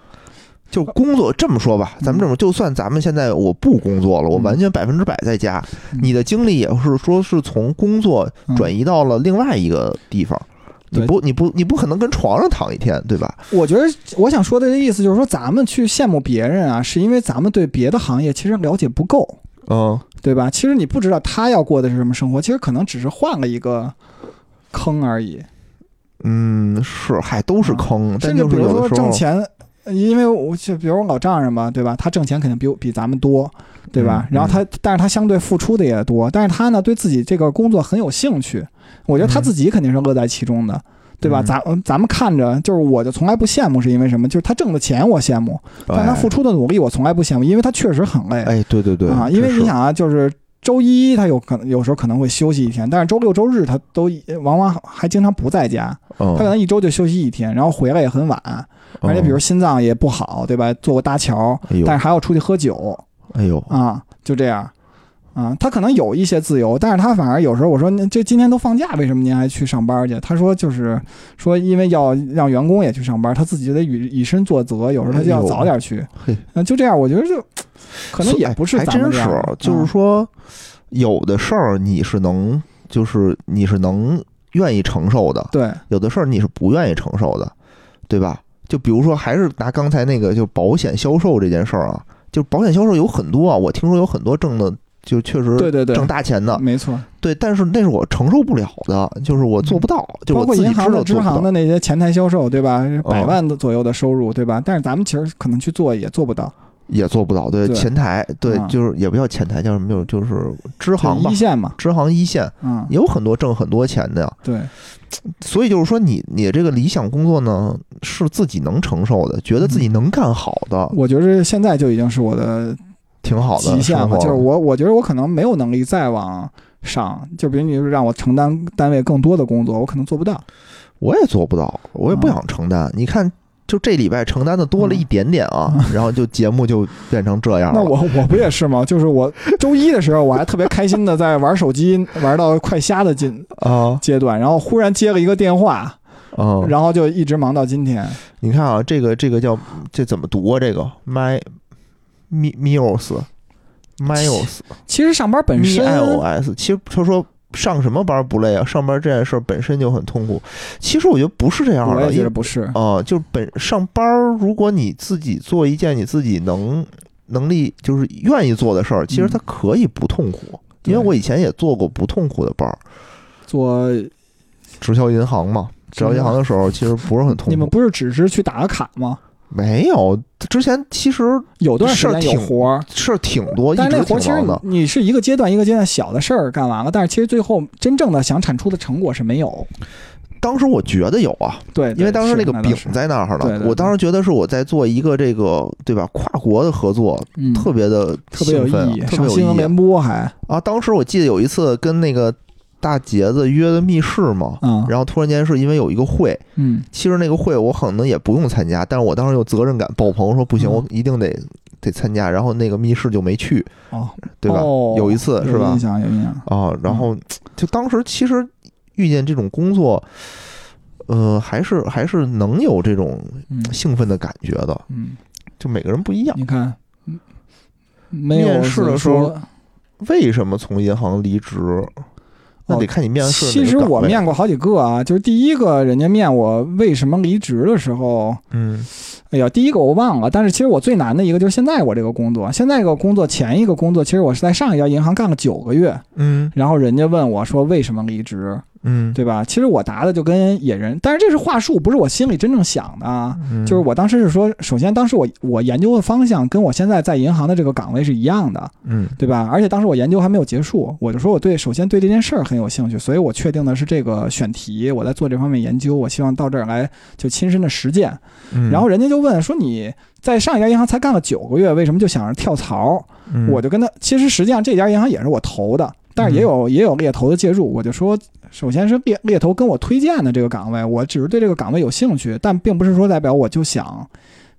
B: 就工作这么说吧，咱们这么，就算咱们现在我不工作了，我
A: 嗯
B: 完全百分之百在家，
A: 嗯
B: 你的精力也是说是从工作
A: 嗯
B: 转移到了另外一个地方，你不你不你不可能跟床上躺一天，对吧？
A: 我觉得我想说的意思就是说，咱们去羡慕别人啊，是因为咱们对别的行业其实了解不够，
B: 嗯，
A: 对吧？其实你不知道他要过的是什么生活，其实可能只是换了一个坑而已。
B: 嗯，是，还都是坑，但
A: 甚至
B: 就
A: 比如说挣，钱，呃因为我就比如我老丈人吧，对吧？他挣钱肯定比我比咱们多，对吧？
B: 嗯
A: 然后他，但是他相对付出的也多，但是他呢对自己这个工作很有兴趣，我觉得他
B: 嗯
A: 自己肯定是乐在其中的。对吧？
B: 嗯
A: 咱咱们看着就是，我就从来不羡慕，是因为什么？就是他挣的钱我羡慕，但他付出的努力我从来不羡慕，因为他确实很累
B: 哎，哎，对对对
A: 啊。因为你想啊，就是周一他有可能有时候可能会休息一天，但是周六周日他都往往还经常不在家，
B: 嗯
A: 他可能一周就休息一天，然后回来也很晚，而且比如心脏也不好，对吧？做过搭桥，但是还要出去喝酒。
B: 哎呦，
A: 啊，就这样。啊，他可能有一些自由，但是他反而有时候我说，那这今天都放假，为什么您还去上班去？他说就是说，因为要让员工也去上班，他自己就得以以身作则，有时候他就要早点去。
B: 嘿
A: 那就这样，我觉得就可能也不是
B: 还
A: 咱们
B: 真是
A: 这样的，
B: 就是
A: 啊
B: 说，有的事儿你是能，就是你是能愿意承受的，
A: 对，
B: 有的事儿你是不愿意承受的，对吧？就比如说，还是拿刚才那个就保险销售这件事儿啊，就保险销售有很多啊，我听说有很多挣的就确实
A: 对对对。
B: 挣大钱的，
A: 没错，
B: 对，但是那是我承受不了的，就是我做不到，就
A: 包括银行的支行的那些前台销售，对吧？百
B: 哦
A: 万的左右的收入，对吧？但是咱们其实可能去做也做不到，
B: 也做不到，对
A: 对。
B: 前台，对，
A: 啊
B: 就是也不叫前台，叫什么？就就是支行吧
A: 一，线嘛，
B: 支行一线
A: 嗯，
B: 也有很多挣很多钱的呀。
A: 对，[tsk]
B: 所以就是说你，你这个理想工作呢，是自己能承受的，觉得自己
A: 嗯。
B: 能干好的，
A: 我觉得现在就已经是我的
B: 挺好的
A: 极限了，就是我，我觉得我可能没有能力再往上，就比如你让我承担单位更多的工作，我可能做不到。
B: 我也做不到，我也不想承担。你看，就这礼拜承担的多了一点点啊，[laughs] 然后就节目就变成这样了。
A: 那我我不也是吗？就是我 [laughs] 周一的时候，我还特别开心的在玩手机，玩到快瞎的阶 [laughs]
B: 啊，
A: 阶段，然后忽然接了一个电话，
B: 嗯，
A: 然后就一直忙到今天。
B: 你看啊，这个这个叫这怎么读啊？这个 my mi mios mios
A: 其实上班本身
B: i o s，其实他说上什么班不累啊？上班这件事本身就很痛苦。其实我觉得不是这样的，
A: 我也
B: 因为
A: 觉得不是。
B: 啊、就本上班，如果你自己做一件你自己能能力就是愿意做的事儿，其实它可以不痛苦。因为我以前也做过不痛苦的班儿，
A: 做
B: 直销银行嘛，直销银行的时候其实不是很痛苦。
A: 你们不是只是去打个卡吗？
B: 没有，之前其实
A: 有段时间
B: 挺
A: 活儿，
B: 事儿挺多，
A: 但是那活儿其实。你你是一个阶段一个阶段小的事儿干完了，但是其实最后真正的想产出的成果是没有。
B: 当时我觉得有啊，
A: 对，
B: 因为当时那个饼在那儿了，我当时觉得是我在做一个这个对吧跨国的合作，
A: 嗯
B: 特别的
A: 特别有意义，
B: 特别有意义
A: 上新闻联播还
B: 啊！当时我记得有一次跟那个大杰子约的密室嘛，
A: 啊
B: 然后突然间是因为有一个会，
A: 嗯
B: 其实那个会我可能也不用参加，但是我当时有责任感爆棚，我说不行，
A: 嗯
B: 我一定得得参加，然后那个密室就没去，
A: 哦
B: 对吧？
A: 哦
B: 有一次是吧
A: 有印？象有印象。
B: 啊，然后就当时其实遇见这种工作，呃，还是还是能有这种
A: 嗯
B: 兴奋的感觉的，
A: 嗯，
B: 就每个人不一样。
A: 你看，嗯没有
B: 面试的时候为什么从银行离职？那得看你面试
A: 哦其实我面过好几个啊，就是第一个人家面我为什么离职的时候，
B: 嗯。
A: 哎呀，第一个我忘了，但是其实我最难的一个就是现在我这个工作，现在这个工作前一个工作，其实我是在上一家银行干了九个月，
B: 嗯。
A: 然后人家问我说为什么离职，
B: 嗯，
A: 对吧？其实我答的就跟野人，但是这是话术，不是我心里真正想的啊。
B: 嗯
A: 就是我当时是说，首先当时我我研究的方向跟我现在在银行的这个岗位是一样的，
B: 嗯
A: 对吧？而且当时我研究还没有结束，我就说我对首先对这件事儿很有兴趣，所以我确定的是这个选题，我在做这方面研究，我希望到这儿来就亲身的实践。
B: 嗯，
A: 然后人家就问说你在上一家银行才干了九个月，为什么就想着跳槽？
B: 嗯
A: 我就跟他，其实实际上这家银行也是我投的，但是也有也有猎头的介入，我就说。首先是猎猎头跟我推荐的这个岗位，我只是对这个岗位有兴趣，但并不是说代表我就想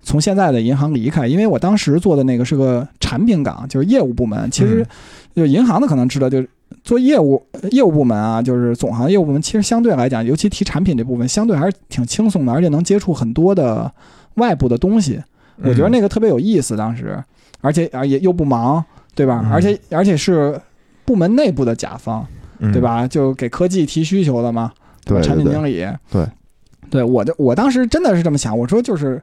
A: 从现在的银行离开，因为我当时做的那个是个产品岗，就是业务部门。其实
B: 嗯
A: 就银行的可能知道，就是做业务业务部门啊，就是总行业务部门，其实相对来讲，尤其提产品这部分，相对还是挺轻松的，而且能接触很多的外部的东西。我觉得那个特别有意思，当时，而且而且又不忙，对吧？
B: 嗯
A: 而且而且是部门内部的甲方，
B: 嗯。
A: 对？吧？就给科技提需求的嘛，
B: 对，对
A: 产品经理，
B: 对，
A: 对我就我当时真的是这么想，我说就是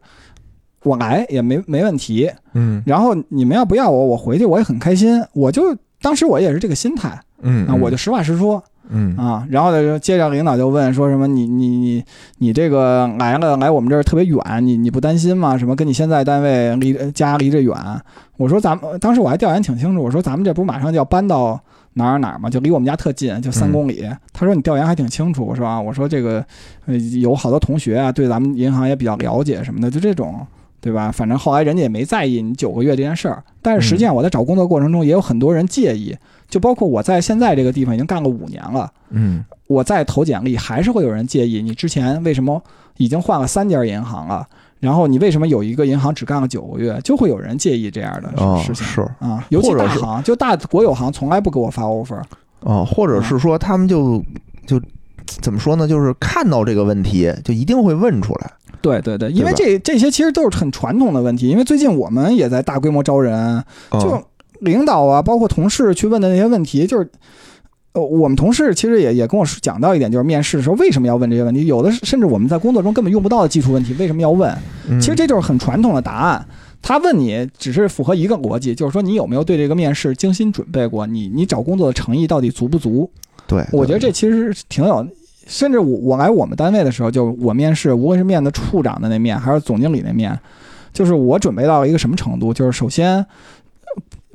A: 我来也没没问题，
B: 嗯。
A: 然后你们要不要我，我回去我也很开心，我就当时我也是这个心态。
B: 嗯
A: 啊，我就实话实说
B: 嗯
A: 啊，然后呢，接着领导就问说什么你你你你这个来了来我们这儿特别远，你你不担心吗？什么跟你现在单位离家离着远？我说咱们当时我还调研挺清楚，我说咱们这不马上就要搬到哪儿哪儿嘛，就离我们家特近，就三
B: 嗯
A: 公里。他说你调研还挺清楚，我说啊，我说这个呃有好多同学啊，对咱们银行也比较了解什么的，就这种。对吧？反正后来人家也没在意你九个月这件事儿，但是实际上我在找工作过程中也有很多人介意，就包括我在现在这个地方已经干了五年了，
B: 嗯
A: 我再投简历还是会有人介意你之前为什么已经换了三家银行了，然后你为什么有一个银行只干了九个月，就会有人介意这样的
B: 哦
A: 事情。
B: 是
A: 啊，尤其
B: 是
A: 大行，就大国有行从来不给我发 offer。
B: 啊，或者是说他们就就怎么说呢？就是看到这个问题，就一定会问出来。
A: 对对对，因为这这些其实都是很传统的问题。因为最近我们也在大规模招人，就
B: 嗯
A: 领导啊，包括同事去问的那些问题，就是。呃，我们同事其实也也跟我讲到一点，就是面试的时候为什么要问这些问题？有的甚至我们在工作中根本用不到的技术问题，为什么要问？
B: 嗯
A: 其实这就是很传统的答案。他问你只是符合一个逻辑，就是说你有没有对这个面试精心准备过，你你找工作的诚意到底足不足？
B: 对，
A: 我觉得这其实挺有，甚至我我来我们单位的时候，就我面试，无论是面的处长的那面，还是总经理那面，就是我准备到了一个什么程度，就是首先。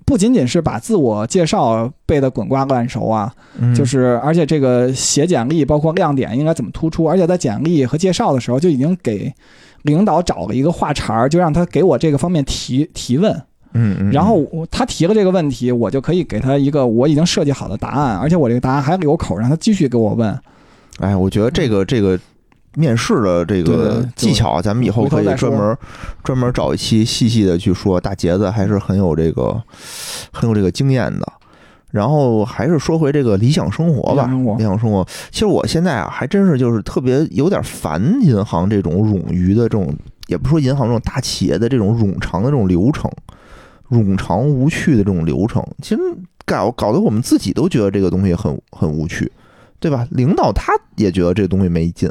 A: 不仅仅是把自我介绍背得滚瓜烂熟啊，
B: 嗯。
A: 就是而且这个写简历，包括亮点应该怎么突出，而且在简历和介绍的时候就已经给领导找了一个话茬儿，就让他给我这个方面提提问，
B: 嗯嗯，
A: 然后我他提了这个问题，我就可以给他一个我已经设计好的答案，而且我这个答案还留口，让他继续给我问。
B: 哎，我觉得这个这个面试的这个技巧，咱们以后可以专门专门找一期细细的去说。大杰子还是很有这个很有这个经验的。然后还是说回这个理想生活吧，
A: 理想生活
B: 理想生活。其实我现在啊，还真是就是特别有点烦银行这种冗余的这种，也不说银行这种大企业的这种冗长的这种流程，冗长无趣的这种流程，其实搞搞得我们自己都觉得这个东西很很无趣。对吧？领导他也觉得这东西没劲、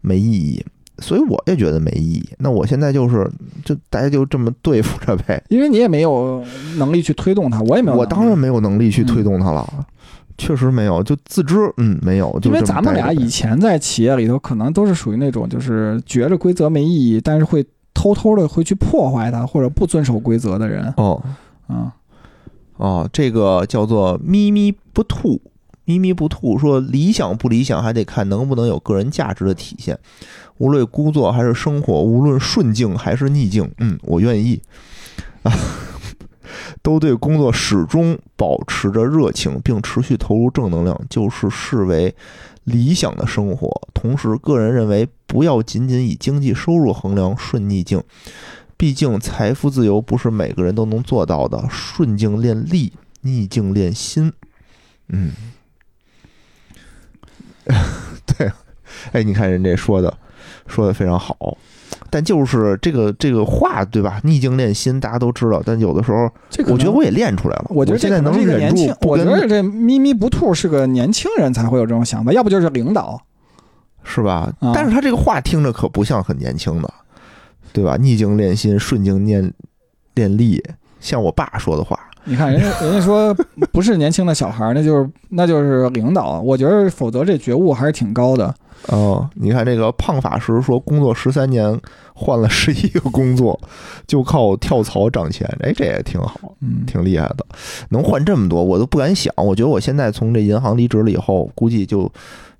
B: 没意义，所以我也觉得没意义。那我现在就是，就大家就这么对付着呗。
A: 因为你也没有能力去推动它，我也没有。
B: 我当然没有能力去推
A: 嗯
B: 动它了，确实没有，就自知，嗯，没有。就
A: 因为咱们俩以前在企业里头，可能都是属于那种就是觉着规则没意义，但是会偷偷的会去破坏它，或者不遵守规则的人。
B: 哦
A: 嗯，
B: 哦，这个叫做咪咪不吐。咪咪不吐说：“理想不理想，还得看能不能有个人价值的体现。无论工作还是生活，无论顺境还是逆境，嗯，我愿意啊，[laughs] 都对工作始终保持着热情，并持续投入正能量，就是视为理想的生活。同时，个人认为不要仅仅以经济收入衡量顺逆境，毕竟财富自由不是每个人都能做到的。顺境练力，逆境练心。嗯，[laughs] 对，哎，你看人这说的说的非常好，但就是这个这个话，对吧？逆境练心，大家都知道，但有的时候，
A: 这
B: 我觉得我也练出来了。
A: 我觉得
B: 现在能忍住
A: 我觉得这咪咪不吐是个年轻人才会有这种想法，要不就是领导。
B: 是吧？
A: 啊
B: 但是他这个话听着可不像很年轻的，对吧？逆境练心，顺境练练力，像我爸说的话。
A: 你看人家人家说不是年轻的小孩儿，那就是那就是领导。我觉得否则这觉悟还是挺高的。
B: 哦，你看这个胖法师说，工作十三年换了十一个工作，就靠跳槽涨钱，哎，这也挺好，
A: 嗯，
B: 挺厉害的，能换这么多，我都不敢想。我觉得我现在从这银行离职了以后，估计就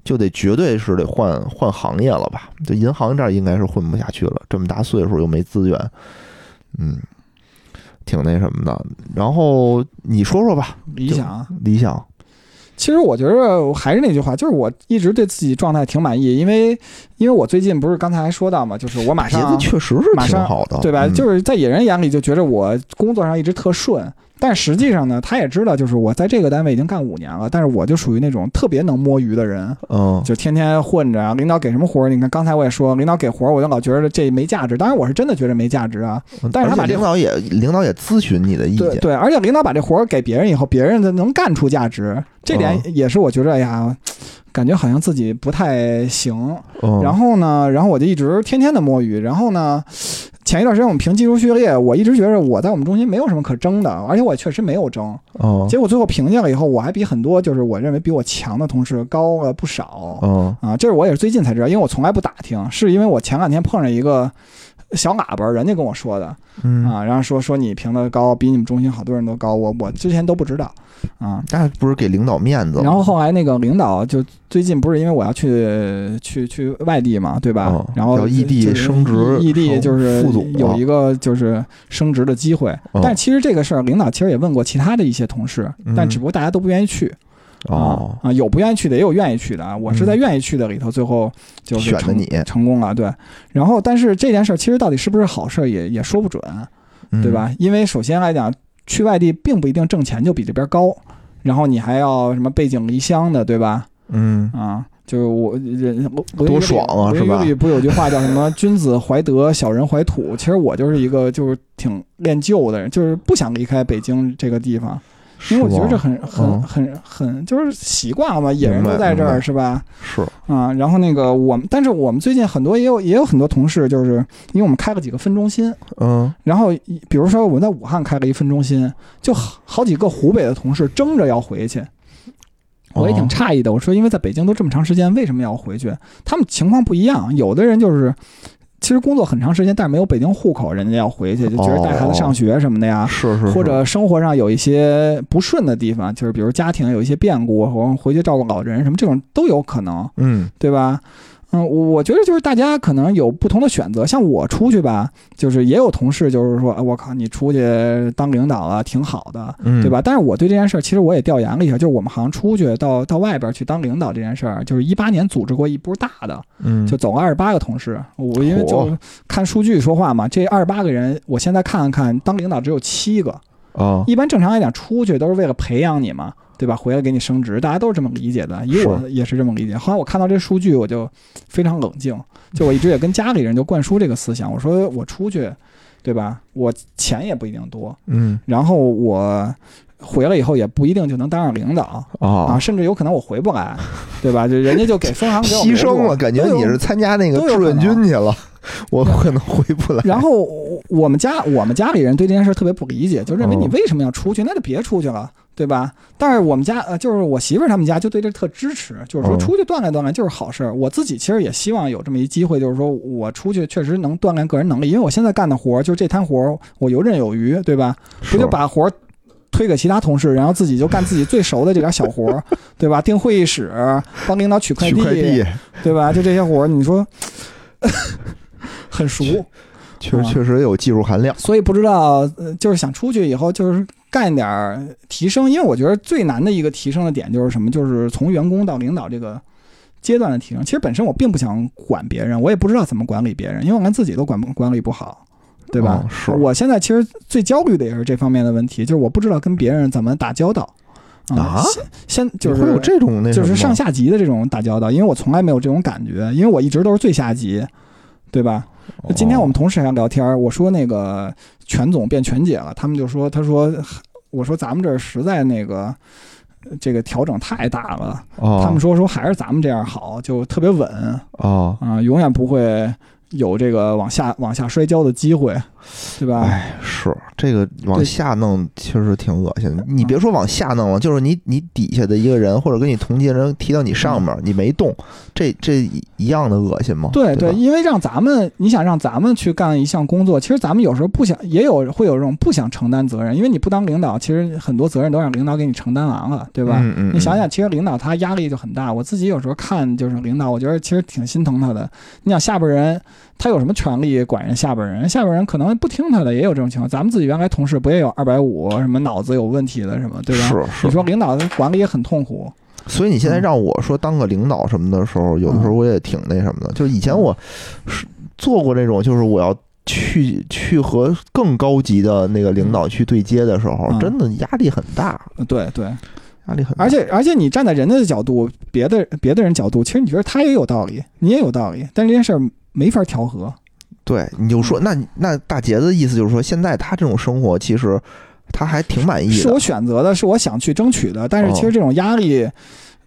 B: 就得绝对是得换换行业了吧？这银行这儿应该是混不下去了，这么大岁数又没资源，嗯，挺那什么的。然后你说说吧，
A: 理想啊。
B: 理想，
A: 其实我觉得还是那句话，就是我一直对自己状态挺满意，因为因为我最近不是刚才还说到嘛，就是我马上
B: 确实是挺好的，
A: 对吧？
B: 嗯
A: 就是在野人眼里就觉着我工作上一直特顺，但实际上呢，他也知道，就是我在这个单位已经干五年了，但是我就属于那种特别能摸鱼的人，
B: 嗯，
A: 就天天混着啊。领导给什么活儿，你看刚才我也说，领导给活儿，我就老觉得这没价值。当然我是真的觉得没价值啊，但是他把
B: 领导也领导也咨询你的意见，
A: 对对，而且领导把这活儿给别人以后，别人能干出价值，这点
B: 嗯
A: 也是我觉得，哎呀，感觉好像自己不太行。
B: 嗯，
A: 然后呢，然后我就一直天天的摸鱼。然后呢，前一段时间我们评技术序列，我一直觉得我在我们中心没有什么可争的，而且我也确实没有争。
B: 哦，
A: 结果最后评价了以后，我还比很多就是我认为比我强的同事高了不少。
B: 嗯
A: 啊，这是我也是最近才知道，因为我从来不打听，是因为我前两天碰上一个小喇叭，人家跟我说的
B: 嗯，
A: 啊，然后说说你评的高，比你们中心好多人都高，我我之前都不知道啊。
B: 那不是给领导面子？
A: 然后后来那个领导就最近不是因为我要去去去外地嘛，对吧？
B: 哦
A: 然后
B: 要异地升职
A: 异地就是有一个就是升职的机会。
B: 哦
A: 但其实这个事儿，领导其实也问过其他的一些同事，但
B: 嗯
A: 只不过大家都不愿意去。
B: 哦
A: 啊啊，有不愿意去的，也有愿意去的啊。我是在愿意去的里头，最后就是成
B: 选的你
A: 成功了，对。然后，但是这件事儿其实到底是不是好事儿，也也说不准，
B: 嗯
A: 对吧？因为首先来讲，去外地并不一定挣钱就比这边高，然后你还要什么背井离乡的，对吧？
B: 嗯
A: 啊，就是我人我
B: 多爽啊是吧
A: 语里不有句话叫什么“君子怀德，小人怀土”。其实我就是一个就是挺恋旧的人，就是不想离开北京这个地方。因为我觉得这很
B: 嗯
A: 很很很就是习惯了嘛，野人都在这儿是吧？
B: 是
A: 啊，然后那个我们，但是我们最近很多也有也有很多同事，就是因为我们开了几个分中心，
B: 嗯
A: 然后比如说我在武汉开了一分中心，就好好几个湖北的同事争着要回去。我也挺
B: 哦
A: 诧异的，我说因为在北京都这么长时间，为什么要回去？他们情况不一样，有的人就是其实工作很长时间，但是没有北京户口，人家要回去，就觉得带孩子上学什么的呀，
B: 是是，
A: 或者生活上有一些不顺的地方，就是比如家庭有一些变故，或者回去照顾老人什么这种都有可能。
B: 嗯
A: 对吧？嗯，我我觉得就是大家可能有不同的选择。像我出去吧，就是也有同事就是说，哎我靠，你出去当领导了，挺好的，
B: 嗯
A: 对吧？但是我对这件事儿，其实我也调研了一下，就是我们好像出去到到外边去当领导这件事儿，就是一八年组织过一波大的，
B: 嗯
A: 就走了二十八个同事。我因为就
B: 嚯
A: 看数据说话嘛，这二十八个人，我现在看了看，当领导只有七个。
B: 啊
A: 一般正常来讲，出去都是为了培养你嘛，对吧？回来给你升职，大家都是这么理解的。以我也是这么理解。后来我看到这数据，我就非常冷静。就我一直也跟家里人就灌输这个思想，我说我出去，对吧？我钱也不一定多，
B: 嗯
A: 然后我回来以后也不一定就能当上领导啊，
B: 啊，
A: 甚至有可能我回不来，对吧？就人家就给分行给我
B: 牺牲了，感觉你是参加那个志愿军去了，我可能回不来。
A: 然后我们家我们家里人对这件事特别不理解，就认为
B: 哦
A: 你为什么要出去？那就别出去了，对吧？但是我们家呃，就是我媳妇儿他们家就对这特支持，就是说
B: 哦
A: 出去锻炼锻炼就是好事儿。我自己其实也希望有这么一机会，就是说我出去确实能锻炼个人能力，因为我现在干的活儿就是这摊活儿，我游刃有余，对吧？不就把活儿推给其他同事，然后自己就干自己最熟的这点小活儿，[laughs] 对吧？订会议室，帮领导取快
B: 取快递，
A: 对吧？就这些活儿，你说 [laughs] 很熟。
B: 确
A: 实
B: 确实有技术含量。
A: 所以不知道，呃，就是想出去以后就是干点儿提升，因为我觉得最难的一个提升的点就是什么，就是从员工到领导这个阶段的提升。其实本身我并不想管别人，我也不知道怎么管理别人，因为我连自己都管不管理不好，对吧？
B: 嗯是
A: 我现在其实最焦虑的也是这方面的问题，就是我不知道跟别人怎么打交道。
B: 啊
A: 先先就是
B: 会有这种那
A: 就是上下级的这种打交道，因为我从来没有这种感觉，因为我一直都是最下级，对吧？
B: 哦
A: 今天我们同事还聊天儿，我说那个全总变全姐了，他们就说，他说，我说咱们这儿实在那个呃这个调整太大了，
B: 哦，
A: 他们说说还是咱们这样好，就特别稳啊、
B: 啊，
A: 永远不会有这个往下往下摔跤的机会，对吧？
B: 哎，是这个往下弄，确实挺恶心的。你
A: 嗯
B: 别说往下弄了，就是你你底下的一个人或者跟你同级人提到你上面，你没动，这这一样的恶心吗？对吧，
A: 对因为让咱们，你想让咱们去干一项工作，其实咱们有时候不想，也有会有这种不想承担责任，因为你不当领导，其实很多责任都让领导给你承担完了，对吧？
B: 嗯嗯，
A: 你想想，其实领导他压力就很大。我自己有时候看就是领导，我觉得其实挺心疼他的。你想下边人他有什么权利管人下边人？下边人可能不听他的，也有这种情况。咱们自己原来同事不也有二百五什么脑子有问题的什么，对吧？
B: 是是。
A: 你说领导管理也很痛苦，
B: 所以你现在
A: 嗯
B: 让我说当个领导什么的时候，有的时候我也挺那什么的。就是以前我是做过那种，就是我要去去和更高级的那个领导去对接的时候，
A: 嗯
B: 真的压力很大，
A: 对对。
B: 压力很。
A: 而且而且你站在人家的角度，别的别的人角度，其实你觉得他也有道理，你也有道理，但这件事儿没法调和。
B: 对，你就
A: 嗯
B: 说那那大杰的意思就是说，现在他这种生活其实他还挺满意的
A: 是我。选择的，是我想去争取的。但是其实
B: 哦
A: 这种压力，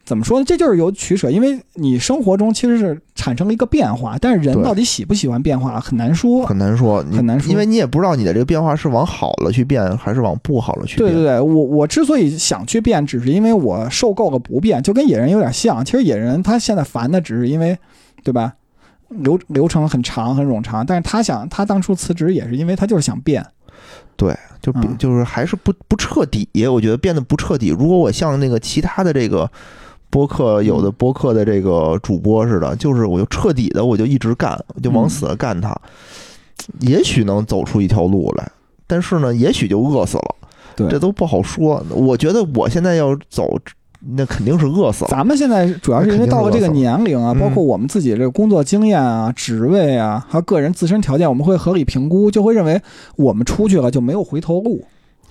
A: 怎么说呢？这就是有取舍，因为你生活中其实是产生了一个变化，但是人到底喜不喜欢变化很难说。
B: 很难说，
A: 很难说
B: 因为你也不知道你的这个变化是往好了去变，还是往不好了去变。
A: 对对对，我我之所以想去变，只是因为我受够了不变，就跟野人有点像。其实野人他现在烦的只是因为，对吧？流流程很长很冗长，但是他想他当初辞职也是因为他就是想变。
B: 就变
A: 嗯
B: 就是还是不不彻底，我觉得变得不彻底。如果我像那个其他的这个播客，有
A: 嗯
B: 的播客的这个主播似的，就是我就彻底的，我就一直干，就往
A: 嗯
B: 死了干它，也许能走出一条路来。但是呢，也许就饿死了，
A: 对
B: 这都不好说。我觉得我现在要走，那肯定是饿死了。
A: 咱们现在主要是因为到了这个年龄啊，
B: 嗯
A: 包括我们自己这个工作经验啊、职位啊，还有个人自身条件，我们会合理评估，就会认为我们出去了就没有回头路，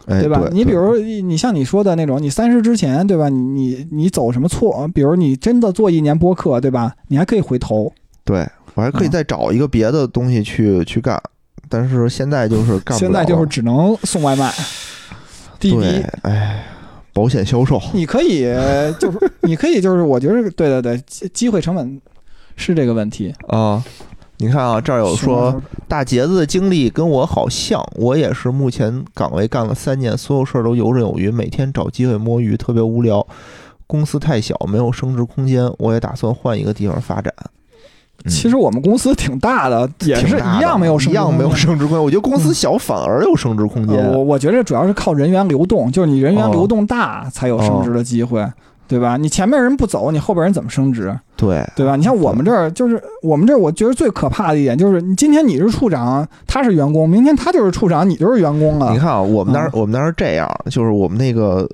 B: 哎，
A: 对吧？
B: 对
A: 你比如你像你说的那种，你三十之前，对吧？你你你走什么错？比如你真的做一年播客，对吧？你还可以回头，
B: 对我还可以
A: 嗯
B: 再找一个别的东西去去干，但是现在就是干不了了。
A: 现在就是只能送外卖，[laughs] 滴
B: 对
A: 滴，，
B: 哎，保险销售 [laughs]
A: 你可以就是你可以就是我觉得对对对，机机会成本是这个问题。
B: 啊。你看啊，这儿有说大杰子的经历跟我好像，我也是目前岗位干了三年，所有事儿都游刃有余，每天找机会摸鱼，特别无聊。公司太小，没有升值空间，我也打算换一个地方发展。嗯
A: 其实我们公司挺大的，也是一样没有升
B: 一样没有
A: 职
B: 升职空间。我觉得公司小反而有升职空间。
A: 呃我我觉得主要是靠人员流动，就是你人员
B: 哦
A: 流动大才有升职的机会，对吧？你前面人不走，你后边人怎么升职，
B: 对
A: 对吧？你像我们这儿，就是我们这儿，我觉得最可怕的一点就是，你今天你是处长，他是员工，明天他就是处长，你就是员工了
B: 你。看啊，我们那儿
A: 嗯
B: 我们那儿是这样，就是我们那个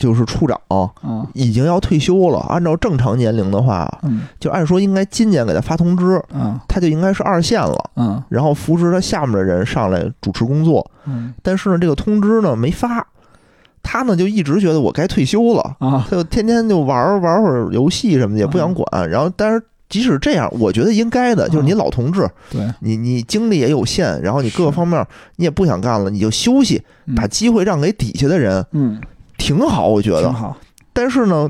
B: 就是处长
A: 嗯。
B: 已经要退休了，按照正常年龄的话，
A: 嗯。
B: 就按说应该今年给他发通知，
A: 嗯。
B: 他就应该是二线了，
A: 嗯。
B: 然后扶持他下面的人上来主持工作。
A: 嗯。
B: 但是呢，这个通知呢没发，他呢就一直觉得我该退休了，
A: 啊。
B: 他就天天就玩玩会儿游戏什么的，也不想管。然后，但是即使这样，我觉得应该的，就是你老同志，
A: 对，
B: 你你精力也有限，然后你各个方面你也不想干了，你就休息，
A: 嗯。
B: 把机会让给底下的人，
A: 嗯
B: 挺好，我觉得。
A: 挺好
B: 但是呢，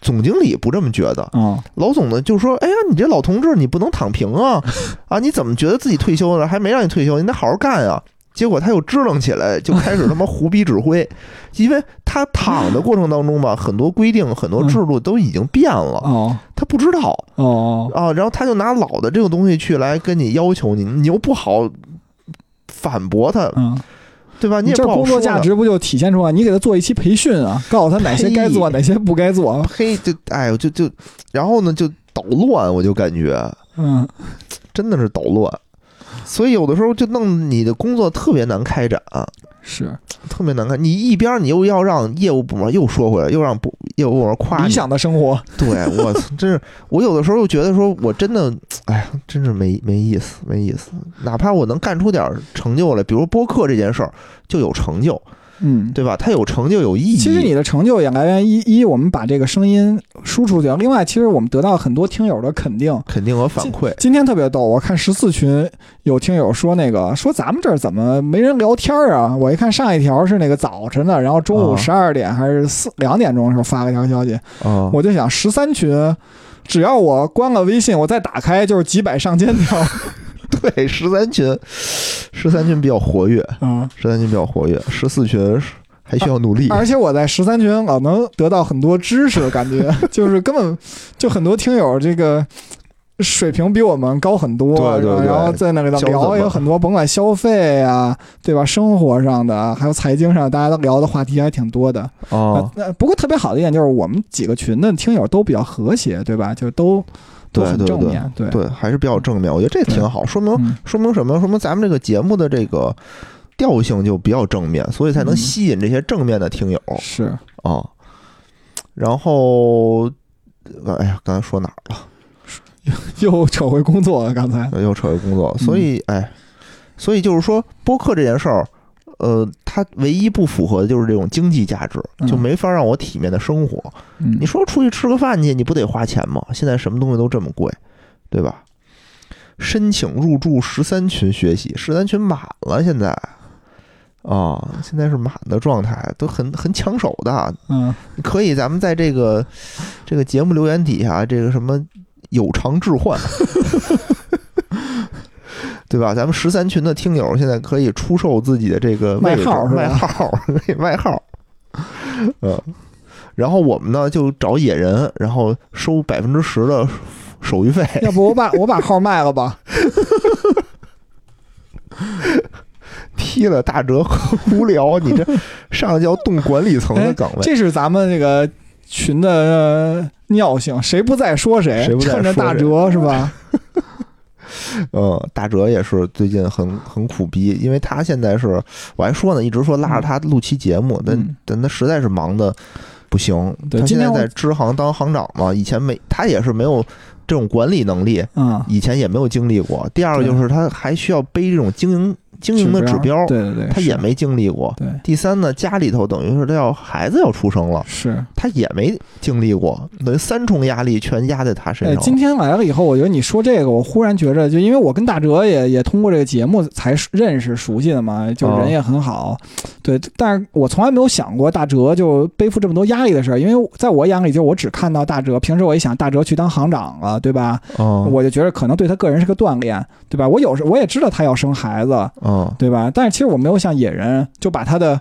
B: 总经理不这么觉得，
A: 啊
B: 老总呢就说：“哎呀，你这老同志，你不能躺平啊！[laughs] 啊，你怎么觉得自己退休了？还没让你退休，你得好好干啊！”结果他又支棱起来，就开始他妈胡逼指挥，[laughs] 因为他躺的过程当中吧，很多规定、很多制度都已经变了，
A: 哦
B: 他不知道
A: 哦
B: 啊，然后他就拿老的这个东西去来跟你要求你，你又不好反驳他，
A: 嗯，
B: 对吧？你
A: 你这工作价。值不就体现出来？你给他做一期培训啊，告诉他哪些该做，哪些不该做。
B: 嘿，就哎呦，就就，然后呢，就捣乱，我就感觉
A: 嗯
B: 真的是捣乱，所以有的时候就弄你的工作特别难开展，啊
A: 是
B: 特别难开。你一边你又要让业务部门又说回来，又让部业务部门夸你，
A: 理想的生活。
B: 对我操真是我有的时候又觉得说我真的，哎呀，真是没没意思，没意思。哪怕我能干出点成就来，比如播客这件事儿就有成就，
A: 嗯，
B: 对吧？它有成就有意义。
A: 其实你的成就也来源一一，我们把这个声音输出去；另外，其实我们得到很多听友的肯定。
B: 肯定和反馈，
A: 今天特别逗，我看十四群有听友说那个说咱们这儿怎么没人聊天啊？我一看上一条是那个早晨的，然后中午
B: 啊
A: 十二点还是四两点钟的时候发了一条消息，
B: 哦，
A: 我就想十三群，只要我关了微信，我再打开就是几百上千条
B: 对十三群，十三群比较活跃，
A: 嗯。
B: 十三群比较活跃，十四群还需要努力。
A: 而且我在十三群老能得到很多知识，感觉 [laughs] 就是根本就很多听友这个水平比我们高很多，
B: 对对对
A: 然后在那里头聊有很多，甭管消费啊，对吧？生活上的，还有财经上，大家都聊的话题还挺多的。
B: 哦
A: 那、，那不过特别好的一点就是我们几个群的听友都比较和谐，对吧？就都都很
B: 对对对
A: 正面，对
B: 对，还是比较正面，我觉得这挺好，说明
A: 嗯。
B: 说明什么？说明咱们这个节目的这个调性就比较正面，所以才能
A: 嗯
B: 吸引这些正面的听友。
A: 是。
B: 啊。然后，呃哎呀，刚才说哪儿了？[laughs]
A: 又扯回工作了，刚才。
B: 又扯回工作，
A: 嗯
B: 所以哎，所以就是说，播客这件事儿，呃，它唯一不符合的就是这种经济价值，
A: 嗯
B: 就没法让我体面的生活。
A: 嗯
B: 你说出去吃个饭去，你不得花钱吗？现在什么东西都这么贵，对吧？申请入驻十三群学习，十三群满了，现在啊，现在是满的状态，都很很抢手的。
A: 嗯
B: 可以，咱们在这个这个节目留言底下，这个什么有偿置换，[laughs] 对吧？咱们十三群的听友现在可以出售自己的这个
A: 卖号
B: 卖号，可以卖号，嗯。然后我们呢就找野人，然后收百分之十的手续费，
A: 要不我把我把号卖了吧？[laughs]
B: 踢了大哲和无聊，你这上来就要动管理层的
A: 哎
B: 岗位。
A: 这是咱们这个群的呃尿性，谁不在说谁，
B: 谁不在
A: 趁着大
B: 说谁
A: 折是吧？[laughs]
B: 嗯，大哲也是最近很很苦逼，因为他现在是我还说呢，一直说拉着他录期节目，但
A: 嗯
B: 但他实在是忙的不行。他现在在支行当行长嘛，以前没他也是没有这种管理能力，
A: 嗯，
B: 以前也没有经历过。第二个就是他还需要背这种经营经营的指标，
A: 对对对，
B: 他也没经历过。
A: 对，
B: 第三呢，家里头等于是他要孩子要出生了，
A: 是。
B: 他也没经历过，等于三重压力全压在他身
A: 哎，
B: 上。
A: 今天来了以后，我觉得你说这个，我忽然觉着，就因为我跟大哲也也通过这个节目才认识熟悉的嘛，就
B: 哦
A: 人也很好，对。但是我从来没有想过大哲就背负这么多压力的事儿，因为在我眼里，就我只看到大哲。平时我一想，大哲去当行长了，对吧？
B: 嗯，
A: 我就觉得可能对他个人是个锻炼，对吧？我有时我也知道他要生孩子，
B: 嗯
A: 对吧？但是其实我没有像野人就把他的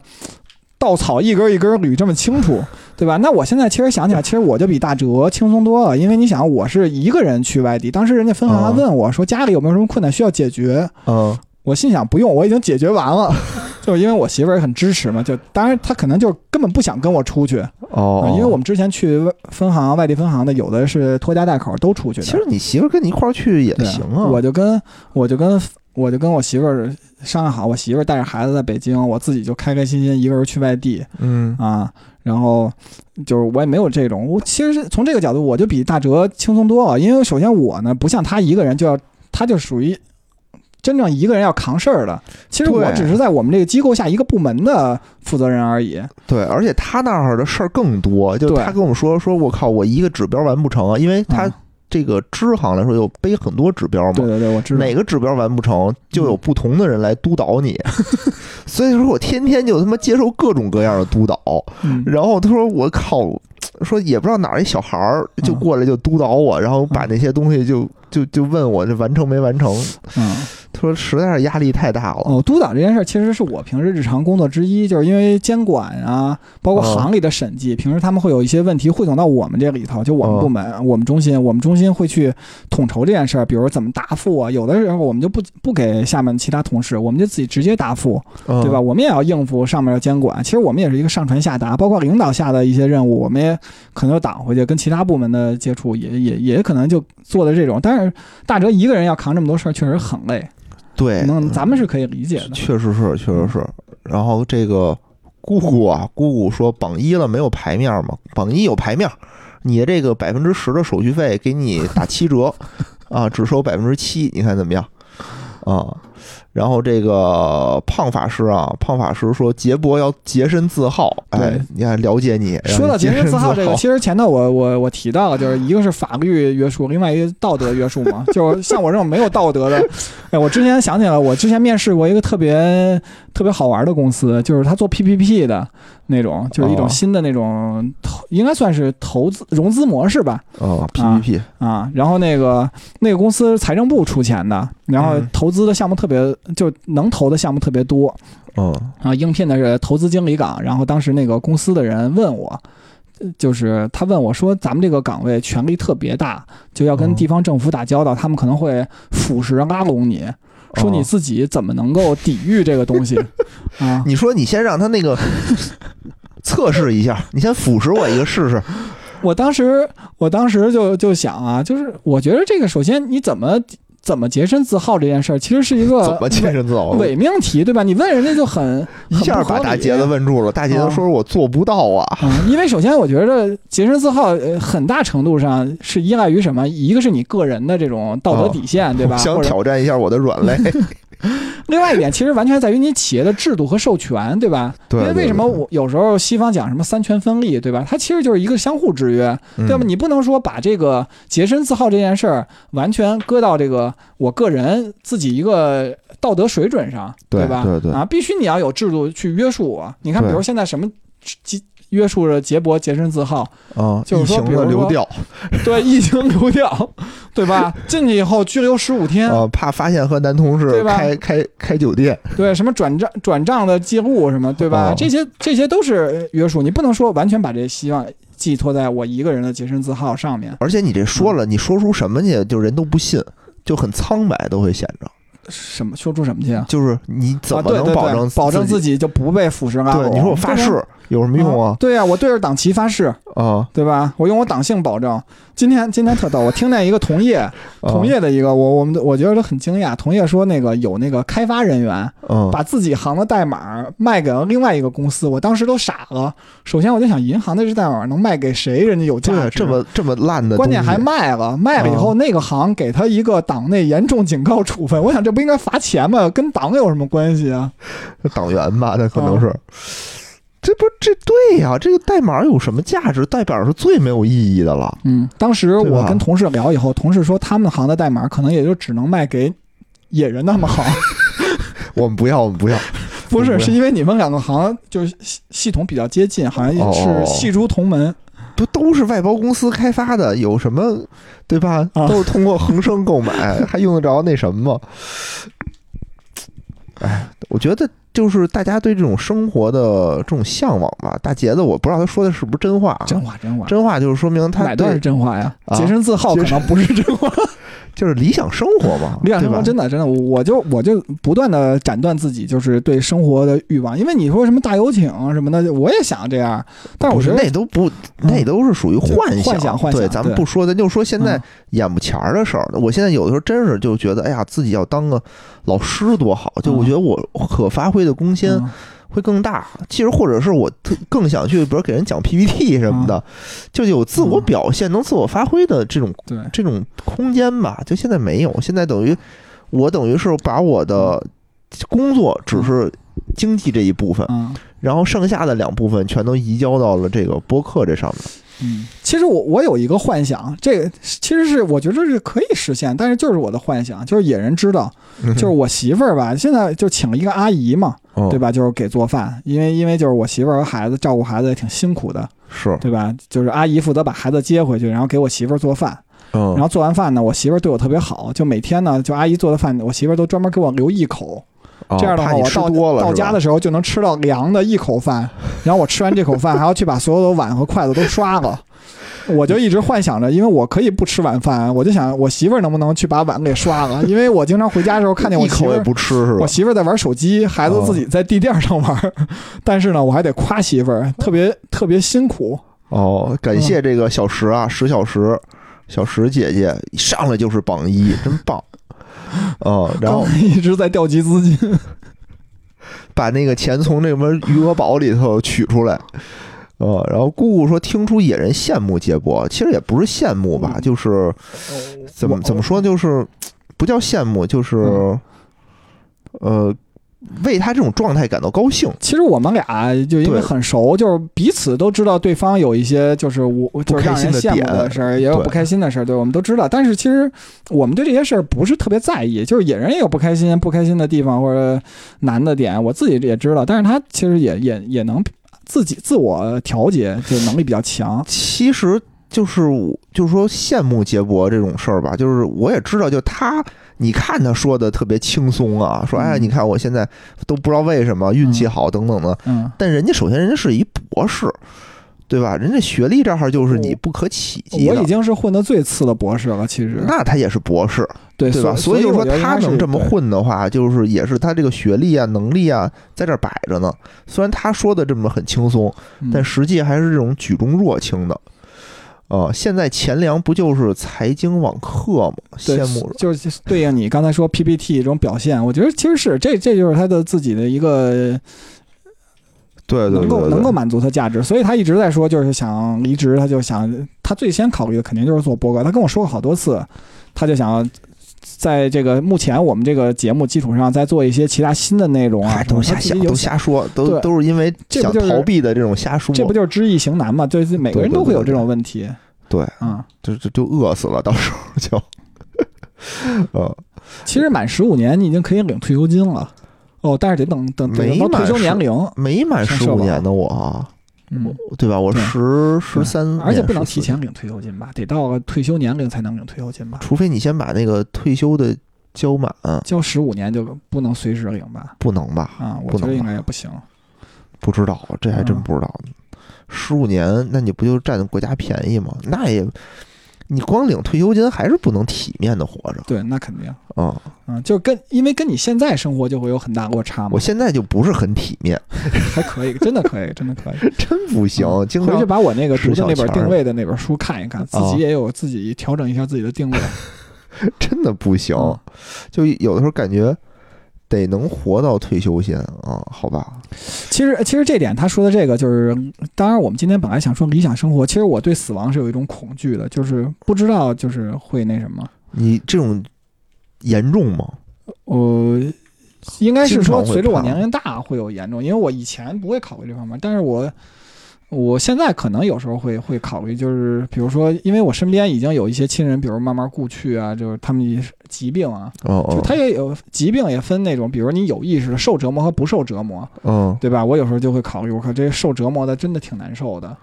A: 稻草一根一根捋这么清楚，对吧？那我现在其实想起来，其实我就比大哲轻松多了，因为你想，我是一个人去外地，当时人家分行还
B: 哦
A: 问我说家里有没有什么困难需要解决，
B: 嗯
A: 我心想不用，我已经解决完了，[laughs] 就是因为我媳妇儿也很支持嘛，就当然她可能就根本不想跟我出去，
B: 哦
A: 啊，因为我们之前去分行、外地分行的，有的是拖家带口都出去的，
B: 其实你媳妇儿跟你一块儿去也行啊。
A: 我就跟我就跟我就跟我媳妇儿商量好，我媳妇儿带着孩子在北京，我自己就开开心心一个人去外地
B: 嗯
A: 啊。然后就是我也没有这种，我其实是从这个角度，我就比大哲轻松多了。因为首先我呢，不像他一个人就要，他就属于真正一个人要扛事儿的。其实我只是在我们这个机构下一个部门的负责人而已。
B: 对，而且他那儿的事儿更多，就他跟我们说说，我靠，我一个指标完不成啊，因为他
A: 啊
B: 这个支行来说有背很多指标嘛，
A: 对对对，我知道。
B: 哪个指标完不成，就有
A: 嗯
B: 不同的人来督导你，[laughs] 所以说我天天就他妈接受各种各样的督导，
A: 嗯，
B: 然后他说我靠，说也不知道哪儿一小孩儿就
A: 嗯。
B: 过来就督导我，然后把
A: 嗯。
B: 那些东西就就就问我这完成没完成，
A: 嗯。
B: 他说实在是压力太大了，
A: 哦，督导这件事儿其实是我平时日常工作之一，就是因为监管啊，包括
B: 哦
A: 行里的审计，平时他们会有一些问题汇总到我们这里头，就我们
B: 哦
A: 部门、我们中心，我们中心会去统筹这件事儿，比如怎么答复啊，有的时候我们就不不给下面其他同事，我们就自己直接答复，
B: 嗯
A: 对吧？？我们也要应付上面的监管，其实我们也是一个上传下达，包括领导下的一些任务，我们也可能就挡回去，跟其他部门的接触也也也可能就做的这种，但是大哲一个人要扛这么多事儿，确实很累，
B: 对，
A: 能咱们是可以理解的。
B: 确实是，确实是。然后这个姑姑啊，姑姑说榜一了没有牌面嘛？榜一有牌面，你的这个百分之十的手续费给你打七折 [laughs] 啊，只收百分之七，你看怎么样？啊。然后这个胖法师啊，胖法师说杰博要洁身自好，哎，你看了解你。
A: 说到洁身自好这个，其实前头我我我提到了，就是一个是法律约束，另外一个道德约束嘛。[laughs] 就是像我这种没有道德的，哎，我之前想起来，我之前面试过一个特别特别好玩的公司，就是他做 PPP 的那种，就是一种
B: 哦
A: 新的那种投，应该算是投资融资模式吧。
B: 哦，PPP
A: 啊，然后那个那个公司财政部出钱的，然后
B: 嗯。
A: 投资的项目特别，就能投的项目特别多。
B: 嗯
A: 啊，应聘的是投资经理岗，然后当时那个公司的人问我，呃就是他问我说，咱们这个岗位权力特别大，就要跟
B: 哦。
A: 地方政府打交道，他们可能会腐蚀拉拢你，说你
B: 哦
A: 自己怎么能够抵御这个东西 [laughs] 啊？
B: 你说你先让他那个 [laughs] 测试一下，你先腐蚀我一个试试。
A: 我当时我当时就就想啊，就是我觉得这个首先你怎么怎么洁身自好这件事儿，其实是一个
B: 怎么洁身自好？
A: 伪命题，对吧？你问人家就很
B: 一下把大杰子问住了，大杰子说：“我做不到啊。
A: 嗯，因为首先我觉得洁身自好，呃，很大程度上是依赖于什么？一个是你个人的这种道德底线，对吧？
B: 想挑战一下我的软肋。[laughs]
A: 另外一点，其实完全在于你企业的制度和授权，对吧？
B: 对
A: 因为为什么我有时候西方讲什么三权分立，对吧？它其实就是一个相互制约，对吧？
B: 嗯
A: 你不能说把这个洁身自好这件事儿完全搁到这个我个人自己一个道德水准上，
B: 对
A: 吧？
B: 对对
A: 啊，必须你要有制度去约束我。你看，比如现在什么约约束着杰博洁身自好，
B: 啊，
A: 就是说
B: 疫情
A: 比如说
B: 的流调 [laughs]
A: 对，疫情流调，[laughs] 对吧？进去以后拘留十五天，
B: 啊，怕发现和男同事
A: 对吧
B: 开开开酒店，
A: 对，什么转账转账的记录什么，对吧？
B: 哦
A: 这些这些都是约束，你不能说完全把这希望寄托在我一个人的洁身自好上面。
B: 而且你这
A: 嗯
B: 说了，你说出什么去，就人都不信，就很苍白，都会显着。
A: 什么说出什么去啊？
B: 就是你怎
A: 啊，
B: 么能保证
A: 保证
B: 自
A: 自己就不被腐蚀啊？
B: 对，你说我发誓有什么用啊？
A: 对呀、我对着党旗发誓，
B: 啊，
A: 对吧？我用我党性保证。今天今天特逗，我听见一个同业
B: 啊
A: 同业的一个，我我们我觉得都很惊讶。同业说那个有那个开发人员
B: 嗯，
A: 把自己行的代码卖给了另外一个公司，我当时都傻了。首先我就想，银行的这代码能卖给谁？人家有价
B: 对，
A: 值。
B: 这么这么烂的，
A: 关键还卖了，卖了以后，
B: 啊
A: 那个行给他一个党内严重警告处分。我想，这不应该罚钱吗？跟党有什么关系啊？
B: 党员吧，那可能
A: 啊
B: 是。这不这对呀、这个代码有什么价值？代码是最没有意义的了。
A: 嗯，当时我跟同事聊以后，同事说他们行的代码可能也就只能卖给野人那么行，[laughs]
B: 我们不要，我们不要。[laughs]
A: 不是，是因为你们两个行就是系系统比较接近，好像
B: 哦
A: 是系出同门。
B: 不都是外包公司开发的，有什么对吧？
A: 啊
B: 都是通过恒生购买，[laughs] 还用得着那什么吗？哎，我觉得就是大家对这种生活的这种向往吧。大杰子，我不知道他说的是不是真话啊，
A: 真话，真话，
B: 真话就是说明他对
A: 哪段是真话呀？
B: 啊
A: 洁身自好可能不是真话。[laughs]
B: 就是理想生活嘛，
A: 理想生活
B: 对吧
A: 真的真的，我就我就不断的斩断自己就是对生活的欲望，因为你说什么大游艇啊什么的，我也想这样，但我觉得
B: 那都不，那都是属于
A: 就
B: 幻
A: 幻想幻想
B: 对，咱们不说，咱就说现在
A: 嗯
B: 眼不前儿的事儿。我现在有的时候真是就觉得，哎呀，自己要当个老师多好，就我
A: 嗯
B: 觉得我可发挥的空间
A: 嗯。
B: 会更大。其实或者是我特更想去，比如给人讲 PPT 什么的，就有自我
A: 嗯
B: 表现、能自我发挥的这种，这种空间吧。就现在没有，现在等于我等于是把我的工作只是经济这一部分，
A: 嗯。
B: 然后剩下的两部分全都移交到了这个播客这上面。
A: 嗯，其实我我有一个幻想，这个其实是我觉得是可以实现，但是就是我的幻想，就是野人知道，就是我媳妇儿吧，现在就请了一个阿姨嘛，
B: 哦
A: 对吧？就是给做饭，因为因为就是我媳妇儿和孩子照顾孩子也挺辛苦的，
B: 是，
A: 对吧？就是阿姨负责把孩子接回去，然后给我媳妇儿做饭。
B: 嗯，
A: 然后做完饭呢，我媳妇儿对我特别好，就每天呢，就阿姨做的饭，我媳妇儿都专门给我留一口。
B: 哦
A: 这样的话，我到到家的时候就能吃到凉的一口饭。[laughs] 然后我吃完这口饭，还要去把所有的碗和筷子都刷了。我就一直幻想着，因为我可以不吃晚饭，我就想我媳妇儿能不能去把碗给刷了，[laughs] 因为我经常回家的时候看见我
B: 一口也
A: 媳妇儿。
B: 不吃是吧
A: 我？媳妇儿在玩手机，孩子自己在地垫上玩儿，[laughs] 但是呢，我还得夸媳妇儿，特别特别辛苦。
B: 哦，感
A: 嗯
B: 谢这个小石啊，石小石，小石姐姐一上来就是榜一，真棒。[laughs] 哦，然后
A: 一直在调集资金，[laughs]
B: 把那个钱从那什么余额宝里头取出来。呃，然后姑姑说听出野人羡慕杰波，其实也不是羡慕吧，
A: 嗯
B: 就是怎么怎么说，就是不叫羡慕，就是
A: 嗯
B: 呃，为他这种状态感到高兴。
A: 其实我们俩就因为很熟，就是彼此都知道对方有一些就是我就是让人羡慕的事儿，也有不开心的事儿，对，我们都知道。但是其实我们对这些事儿不是特别在意，就是野人也有不开心、不开心的地方或者难的点，我自己也知道。但是他其实也也也能自己自我调节，就能力比较强。
B: 其实就是我就是说羡慕杰博这种事儿吧，就是我也知道，就他，你看他说的特别轻松啊，说哎，
A: 嗯
B: 你看我现在都不知道为什么运气好等等的，
A: 嗯，
B: 但人家首先人家是一博士，对吧？人家学历这儿就是你不可企及的
A: 我已。经是混的最次的博士了，其实
B: 那他也是博士，
A: 对
B: 对吧？
A: 所
B: 以就说他能这么混的话，就是也是他这个学历啊、能力啊在这儿摆着呢。虽然他说的这么很轻松，
A: 嗯
B: 但实际还是这种举重若轻的。呃，现在钱粮不就是财经网课吗？
A: 对
B: 羡慕
A: 就是对应你刚才说 PPT 这种表现，我觉得其实是这这就是他的自己的一个
B: 对对对
A: 能够能够满足他价值，所以他一直在说就是想离职，他就想他最先考虑的肯定就是做播客。他跟我说过好多次，他就想在这个目前我们这个节目基础上再做一些其他新的内容啊
B: 哎，，都瞎想，都瞎说，都都是因为想逃避的这种瞎说，
A: 这不就是知易行难嘛？就是每个人都会有这种问题。
B: 对，
A: 嗯，
B: 就就就饿死了，到时候就，呃，[laughs]
A: 其实满十五年你已经可以领退休金了。哦，但是得等等等到退休年龄，
B: 没满十五年的我。啊，
A: 嗯，
B: 对吧？我十十三，
A: 而且不能提前，领退休金吧？得到了退休年龄才能领退休金吧？
B: 除非你先把那个退休的交满，
A: 交十五年就不能随时领吧？
B: 不能吧？
A: 啊，我
B: 不能
A: 觉得应
B: 吧
A: 该也不行。
B: 不知道，这还真
A: 嗯
B: 不知道。十五年，那你不就占国家便宜吗？那也你光领退休金还是不能体面的活着
A: 对，那肯定，
B: 嗯、
A: 嗯，就跟因为跟你现在生活就会有很大落差嘛
B: 我，现在就不是很体面，[laughs]
A: 还可以，真的可以，真的可以。[laughs]
B: 真不行，经常
A: 回去把我那个读的那本定位的那本书看一看，自
B: 啊
A: 己也有自己调整一下自己的定位。[laughs]
B: 真的不行，
A: 嗯
B: 就有的时候感觉得能活到退休先啊，好吧？
A: 其实，其实这点他说的这个就是，当然我们今天本来想说理想生活，其实我对死亡是有一种恐惧的，就是不知道就是会那什么。
B: 你这种严重吗？
A: 呃应该是说随着我年龄大会有严重，因为我以前不会考虑这方面，但是我我现在可能有时候会会考虑，就是比如说，因为我身边已经有一些亲人，比如慢慢故去啊，就是他们一疾病啊，
B: 哦哦，
A: 就他也有疾病也分那种，比如你有意识的受折磨和不受折磨，
B: 嗯，
A: 对吧？我有时候就会考虑，我靠，这受折磨的真的挺难受的。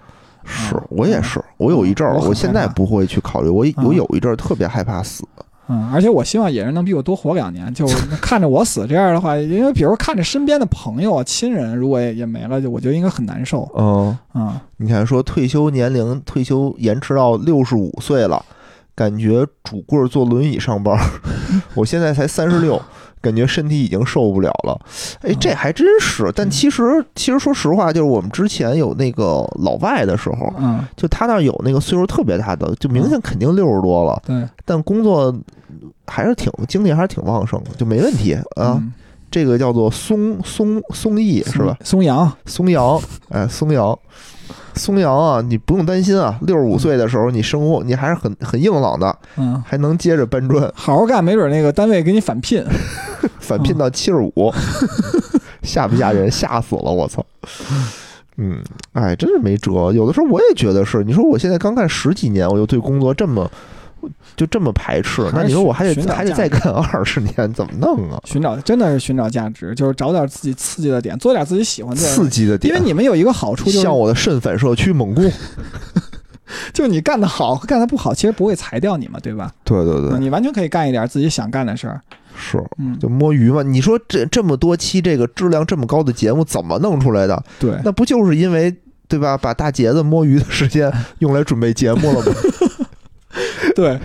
B: 是
A: 嗯
B: 我也是，我有一阵儿，
A: 我
B: 现在不会去考虑，我我
A: 嗯
B: 有一阵儿特别害怕死，
A: 嗯，而且我希望野人能比我多活两年，就 [laughs] 看着我死这样的话，因为比如看着身边的朋友啊、亲人如果也也没了，就我觉得应该很难受。
B: 嗯，
A: 嗯，
B: 你看说退休年龄退休延迟到六十五岁了，感觉拄棍儿坐轮椅上班儿，[laughs] 我现在才三十六。感觉身体已经受不了了，哎，这还真是。但其实，其实说实话，就是我们之前有那个老外的时候，
A: 嗯，
B: 就他那儿有那个岁数特别大的，就明显肯定六十多了，
A: 对，
B: 但工作还是挺精力还是挺旺盛的，就没问题啊。
A: 嗯，
B: 这个叫做松松松毅是吧？
A: 松阳，
B: 松阳，哎，松阳，松阳啊，你不用担心啊。六十五岁的时候，你生活你还是很很硬朗的，
A: 嗯，
B: 还能接着搬砖，
A: 好好干，没准那个单位给你返聘。[laughs]
B: 返聘到七十五，[laughs] 吓不吓人？吓死了，我操！嗯，哎，真是没辙。有的时候我也觉得是，你说我现在刚干十几年，我就对工作这么就这么排斥，那你说我还得还得再干 [laughs] 二十年，怎么弄啊？
A: 寻找真的是寻找价值，就是找点自己刺激的点，做点自己喜欢的。
B: 刺激的点，
A: 因为你们有一个好处就是，
B: 像我的肾反射区猛攻。[laughs]
A: 就是你干得好和干得不好，其实不会裁掉你嘛，对吧？
B: 对对对，
A: 嗯你完全可以干一点自己想干的事儿。
B: 是。
A: 嗯，
B: 就摸鱼嘛？你说这这么多期这个质量这么高的节目怎么弄出来的？
A: 对，
B: 那不就是因为对吧？把大杰子摸鱼的时间用来准备节目了吗？[laughs]
A: 对，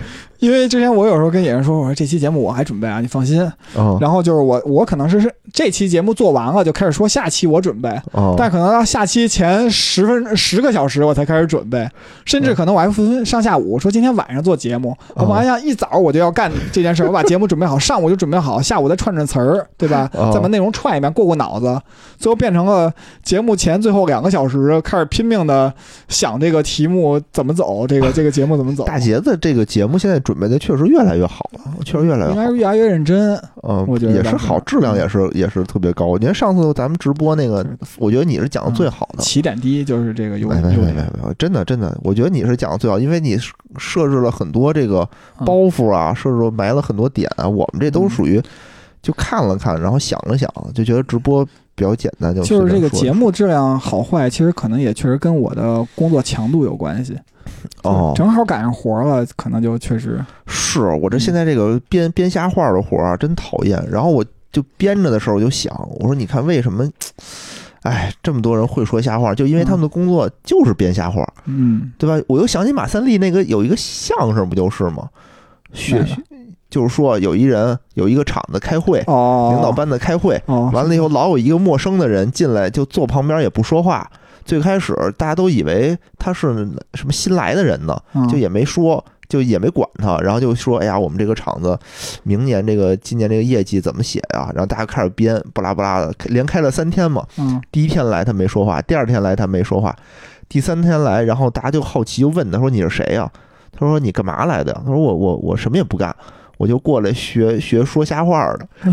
A: 因为之前我有时候跟野人说，我说这期节目我还准备啊，你放心。
B: 啊
A: 然后就是我我可能是是这期节目做完了就开始说下期我准备，
B: 啊！
A: 但可能到下期前十分十个小时我才开始准备，甚至可能我还分上下午说今天晚上做节目，我本来想一早我就要干这件事儿，我把节目准备好，上午就准备好，下午再串串词儿，对吧？
B: 哦
A: 再把内容串一遍，过过脑子，最后变成了节目前最后两个小时开始拼命的想这个题目怎么走，这个这个节目怎么走。
B: 大杰子这个节目现在准备的确实越来越好了，确实越来越好。
A: 应该是越来越认真，
B: 嗯，
A: 我觉得
B: 也是好，质量也是也是特别高。我觉得上次咱们直播那个，我觉得你是讲的最好的。
A: 起点低就是这个优
B: 没没没没
A: 优点。
B: 没，真的真的，我觉得你是讲的最好，因为你设置了很多这个
A: 嗯
B: 包袱啊，设置了埋了很多点啊。我们这都属于就看了看，然后想了想，就觉得直播比较简单，就
A: 就是这个节
B: 目
A: 目质量好坏，其实可能也确实跟我的工作强度有关系。
B: 哦，
A: 正好赶上活儿了，可能就确实
B: 是我这现
A: 嗯
B: 在这个编编瞎话的活真讨厌。然后我就编着的时候，我就想，我说你看为什么，[tsk] 哎，这么多人会说瞎话，就因为他们的工作就是编瞎话，
A: 嗯，
B: 对吧？我又想起马三立那个有一个相声，不就是吗？学
A: 哪个
B: 就是说有一人有一个厂子开会，
A: 哦，
B: 领导班子开会，
A: 哦，
B: 完了以后老有一个陌生的人进来，就坐旁边也不说话。最开始大家都以为他是什么新来的人呢，
A: 嗯
B: 就也没说，就也没管他，然后就说：“哎呀，我们这个厂子明年这个今年这个业绩怎么写呀？”然后大家开始编，巴拉巴拉的，连开了三天嘛。
A: 嗯
B: 第一天来他没说话，第二天来他没说话，第三天来，然后大家就好奇就问他说：“你是谁呀？”他说：“你干嘛来的呀？”他说：“我我我什么也不干，我就过来学学说瞎话的。[laughs]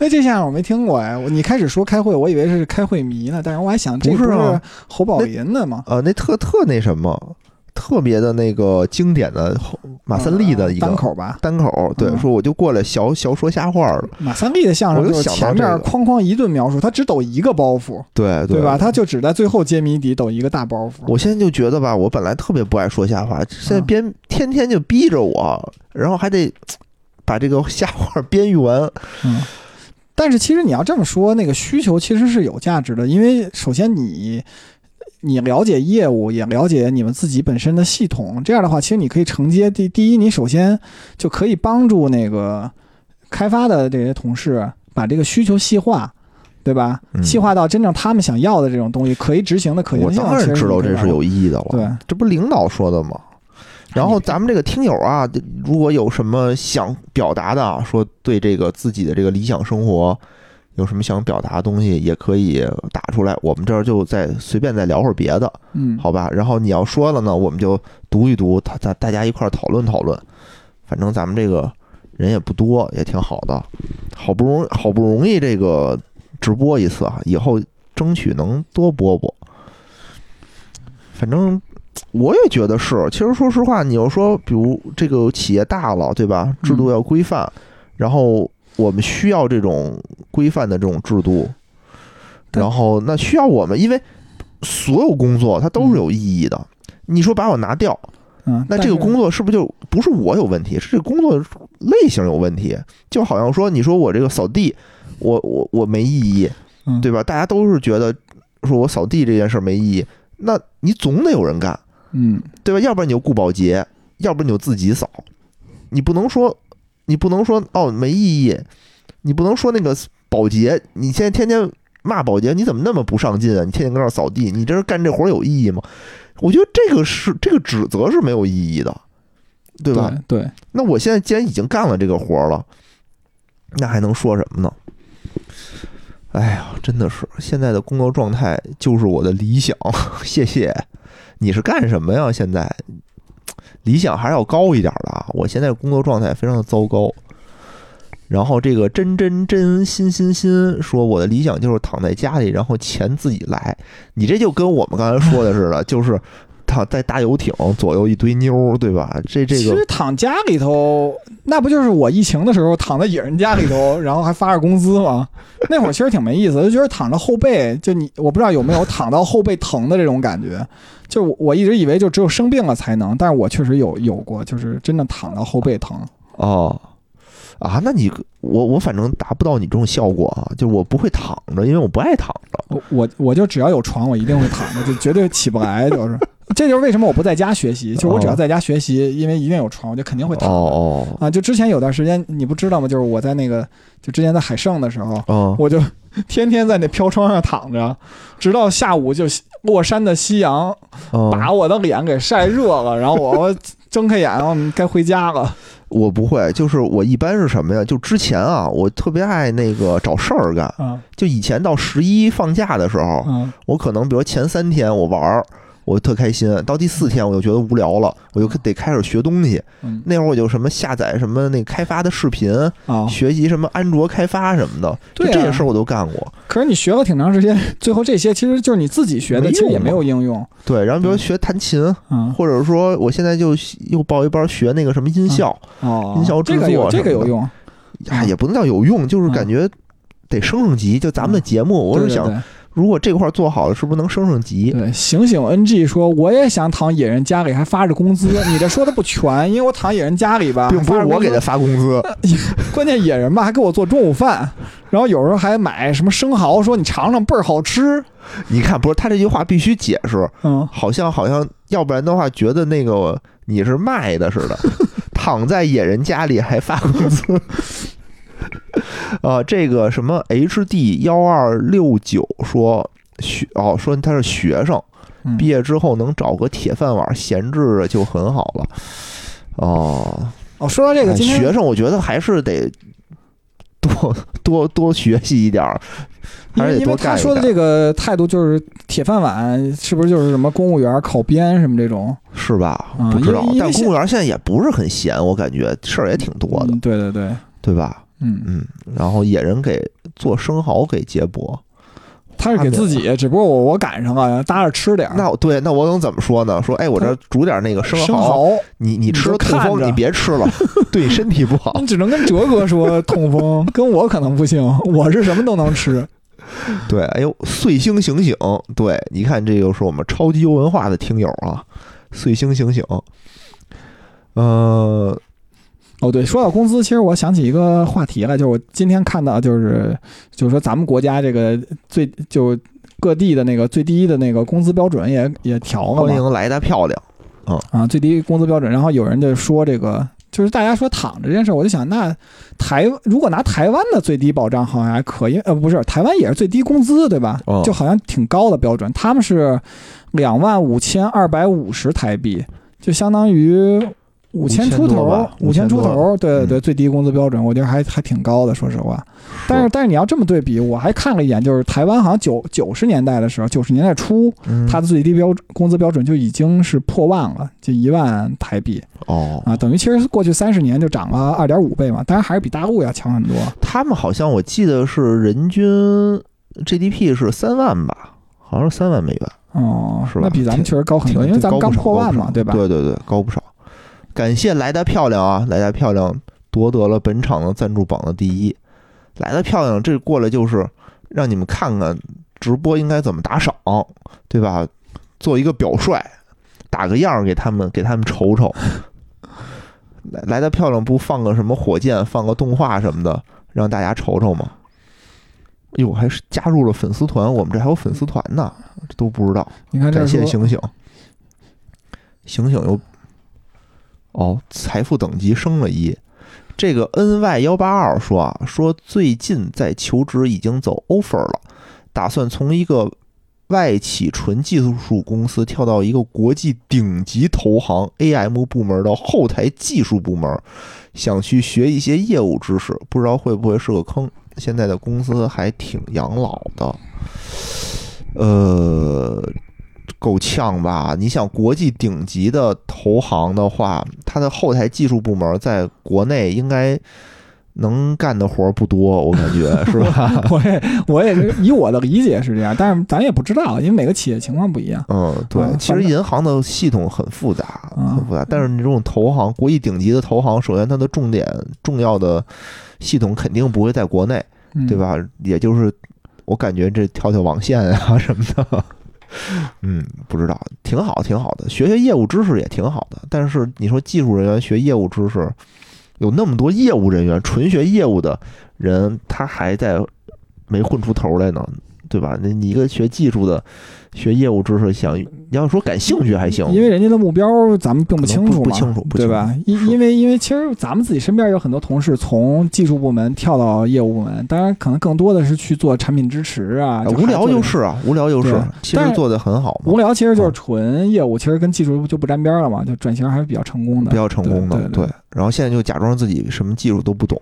A: 哎，这相声我没听过哎，你开始说开会，我以为是开会迷呢，但是我还想这不
B: 是
A: 侯宝林的吗？
B: 呃，那特特那什么，特别的那个经典的马三立的一个
A: 单口吧。
B: 单口，对，
A: 嗯
B: 说我就过来小小说瞎话了。
A: 马三立的相声
B: 我就
A: 就是前面哐哐一顿描述，他只抖一个包袱，
B: 对
A: 对吧？他就只在最后揭谜底抖一个大包袱。
B: 我现在就觉得吧，我本来特别不爱说瞎话，现在
A: 嗯
B: 编天天就逼着我，然后还得 [tsk] 把这个瞎话编译完。
A: 嗯，但是其实你要这么说，那个需求其实是有价值的，因为首先你你了解业务，也了解你们自己本身的系统，这样的话，其实你可以承接第第一，你首先就可以帮助那个开发的这些同事把这个需求细化。对吧？
B: 嗯
A: 细化到真正他们想要的这种东西，可以执行的可行性。
B: 我当然知道这是有意义的了，
A: 对，
B: 这不领导说的吗？然后咱们这个听友啊，如果有什么想表达的啊，说对这个自己的这个理想生活有什么想表达的东西，也可以打出来。我们这儿就再随便再聊会儿别的，
A: 嗯，
B: 好吧？然后你要说了呢，我们就读一读，大大大家一块儿讨论讨论。反正咱们这个人也不多，也挺好的。好不容易好不容易这个直播一次啊，以后争取能多播播。反正我也觉得是。其实说实话，你要说，比如这个企业大了，对吧？制度要规范，然后我们需要这种规范的这种制度，然后那需要我们，因为所有工作它都是有意义的。你说把我拿掉，
A: 嗯，
B: 那这个工
A: 作，
B: 是不是就不是我有问题，是这个工作类型有问题？就好像说，你说我这个扫地，我我我没意义，
A: 嗯，
B: 对吧？大家都是觉得说我扫地这件事儿没意义，那你总得有人干，
A: 嗯，
B: 对吧？要不然你就雇保洁，要不然你就自己扫，你不能说你不能说哦没意义，你不能说那个保洁，你现在天天骂保洁，你怎么那么不上进啊？你天天搁那儿扫地，你这是干这活儿有意义吗？我觉得这个是这个指责是没有意义的，对吧？
A: 对对，
B: 那我现在既然已经干了这个活儿了，那还能说什么呢？哎呀，真的是现在的工作状态就是我的理想。[laughs] 谢谢，你是干什么呀？现在理想还是要高一点的啊！我现在工作状态非常的糟糕。然后这个真真真心心心说，我的理想就是躺在家里，然后钱自己来。你这就跟我们刚才说的似的，就是躺在大游艇，左右一堆妞，对吧？这这个
A: 其实躺家里头，那不就是我疫情的时候躺在野人家里头，然后还发着工资吗？那会儿其实挺没意思，就觉得躺着后背，就你我不知道有没有躺到后背疼的这种感觉。就我我一直以为就只有生病了才能，但是我确实有有过，就是真的躺到后背疼。
B: 哦，啊，那你我我反正达不到你这种效果啊，就是我不会躺着，因为我不爱躺着。
A: 我我我就只要有床，我一定会躺着，就绝对起不来。就是，这就是为什么我不在家学习。就我只要在家学习，因为一定有床，我就肯定会躺哦。
B: 哦
A: 啊，就之前有段时间你不知道吗？就是我在那个，就之前在海盛的时候，
B: 哦
A: 我就天天在那飘窗上躺着，直到下午就落山的夕阳
B: 哦，
A: 把我的脸给晒热了，然后我睁开眼，嗯该回家了。[laughs]
B: 我不会，就是我一般是什么呀？就之前啊，我特别爱那个找事儿干。
A: 嗯
B: 就以前到十一放假的时候，
A: 嗯
B: 我可能比如前三天我玩儿，我特开心，到第四天我就觉得无聊了，我就得开始学东西。
A: 嗯
B: 那会儿我就什么下载什么那个开发的视频，
A: 啊，
B: 学习什么安卓开发什么的，
A: 对啊
B: 这些事儿我都干过。
A: 可是你学了挺长时间，最后这些其实就是你自己学的，
B: 没
A: 其实也没有应用。
B: 对，然后比如
A: 嗯
B: 学弹琴，
A: 嗯
B: 或者说我现在就又报一班学那个什么音效，
A: 哦，
B: 音效制
A: 这个有
B: 作
A: 这个有用，
B: 哎，也不能叫有用，就是感觉得升升级。就咱们的节目，我是想，
A: 对对对
B: 如果这块儿做好了，是不是能升升级？
A: 对，醒醒 NG 说我也想躺野人家里还发着工资，你这说的不全，因为我躺野人家里吧，
B: 并不是我给他发工资，[laughs]
A: 关键野人吧还给我做中午饭，然后有时候还买什么生蚝，说你尝尝倍儿好吃。
B: 你看，不是他这句话必须解释，
A: 嗯，
B: 好像好像，要不然的话，觉得那个你是卖的似的，[laughs] 躺在野人家里还发工资。啊，[laughs] 这个什么 HD 幺二六九说学哦，说他是学生，
A: 嗯
B: 毕业之后能找个铁饭碗闲置着就很好了。哦，
A: 哦，说到这个，
B: 哎学生我觉得还是得多多多学习一点儿，
A: 因为
B: 还是得多
A: 因为他说的这个态度就是铁饭碗，是不是就是什么公务员、考编什么这种？
B: 是吧？
A: 啊
B: 不知道但公务员现在也不是很闲，我感觉事儿也挺多的，
A: 嗯对对对，
B: 对吧？
A: 嗯，
B: 嗯，然后野人给做生蚝给杰博，
A: 他是给自己，只不过我我赶上了，搭着吃点儿。
B: 那我对，那我能怎么说呢？说，哎，我这煮点那个生
A: 生
B: 蚝，你你吃了痛风，你别吃了，[laughs] 对身体不好。
A: 你只能跟哲哥说 [laughs] 痛风，跟我可能不行，我是什么都能吃。
B: 对，哎呦，碎星醒醒，对，你看这就是我们超级优文化的听友啊，碎星醒醒，呃，
A: 哦，对，说到工资，其实我想起一个话题来，就是我今天看到，就是就是说咱们国家这个最就各地的那个最低的那个工资标准也也调了，
B: 欢迎来的漂亮。
A: 啊，最低工资标准。然后有人就说这个，就是大家说躺着这件事儿，我就想，那台如果拿台湾的最低保障好像还可以，呃，不是，台湾也是最低工资，对吧？
B: 哦
A: 就好像挺高的标准，他们是两万五千二百五十台币，就相当于。五千出头
B: 吧，
A: 五千出头，对对对，
B: 嗯
A: 最低工资标准，我觉得还还挺高的，说实话。但是但是你要这么对比，我还看了一眼，就是台湾好像九九十年代的时候，九十年代初，
B: 嗯
A: 它的最低标工资标准就已经是破万了，就一万台币
B: 哦
A: 啊，等于其实过去三十年就涨了二点五倍嘛，当然还是比大陆要强很多。
B: 他们好像我记得是人均 GDP 是三万吧，好像是三万美元，
A: 哦，
B: 是吧
A: 那比咱们确实高很多，因为咱们刚破万嘛，对吧？
B: 对对对，高不少。感谢来的漂亮啊，来的漂亮夺得了本场的赞助榜的第一。来的漂亮，这过来就是让你们看看直播应该怎么打赏，对吧？做一个表率，打个样儿给他们给他们瞅瞅。来来的漂亮，不放个什么火箭，放个动画什么的，让大家瞅瞅吗？哟，还是加入了粉丝团，我们这还有粉丝团呢，这都不知道。
A: 你看这
B: 感谢醒醒，醒醒又哦，财富等级升了一。这个 NY 幺八二说啊，说最近在求职已经走 offer 了，打算从一个外企纯技术公司跳到一个国际顶级投行 AM 部门的后台技术部门，想去学一些业务知识，不知道会不会是个坑。现在的公司还挺养老的，呃，够呛吧？你想国际顶级的投行的话，它的后台技术部门在国内应该能干的活儿不多，我感觉 [laughs] 是吧？
A: 我也我也是以我的理解是这样，但是咱也不知道，因为每个企业情况不一样。
B: 嗯，对
A: 嗯，
B: 其实银行的系统很复杂，
A: 嗯
B: 很复杂。但是你这种投行，国际顶级的投行，首先它的重点、重要的系统肯定不会在国内，
A: 嗯
B: 对？吧？也就是我感觉这跳跳网线啊什么的，[laughs] 嗯，不知道，挺好，挺好的，学学业务知识也挺好的。但是你说技术人员学业务知识，有那么多业务人员，纯学业务的人，他还在没混出头来呢，对吧？那你一个学技术的，学业务知识想，你要说感兴趣还行，
A: 因为人家的目标咱们并不清楚嘛，
B: 不不清楚不
A: 对吧？
B: 清楚是
A: 因因为因为其实咱们自己身边有很多同事从技术部门跳到业务部门，当然可能更多的是去做产品支持啊，
B: 呃无聊
A: 就
B: 是啊，无聊就是，
A: 但是
B: 其实做的很好嘛
A: 无，聊，其实就是纯业务，其实跟技术就不沾边了嘛，就转型还是比较成功的，
B: 比较成功的，
A: 对对
B: 然后现在就假装自己什么技术都不懂，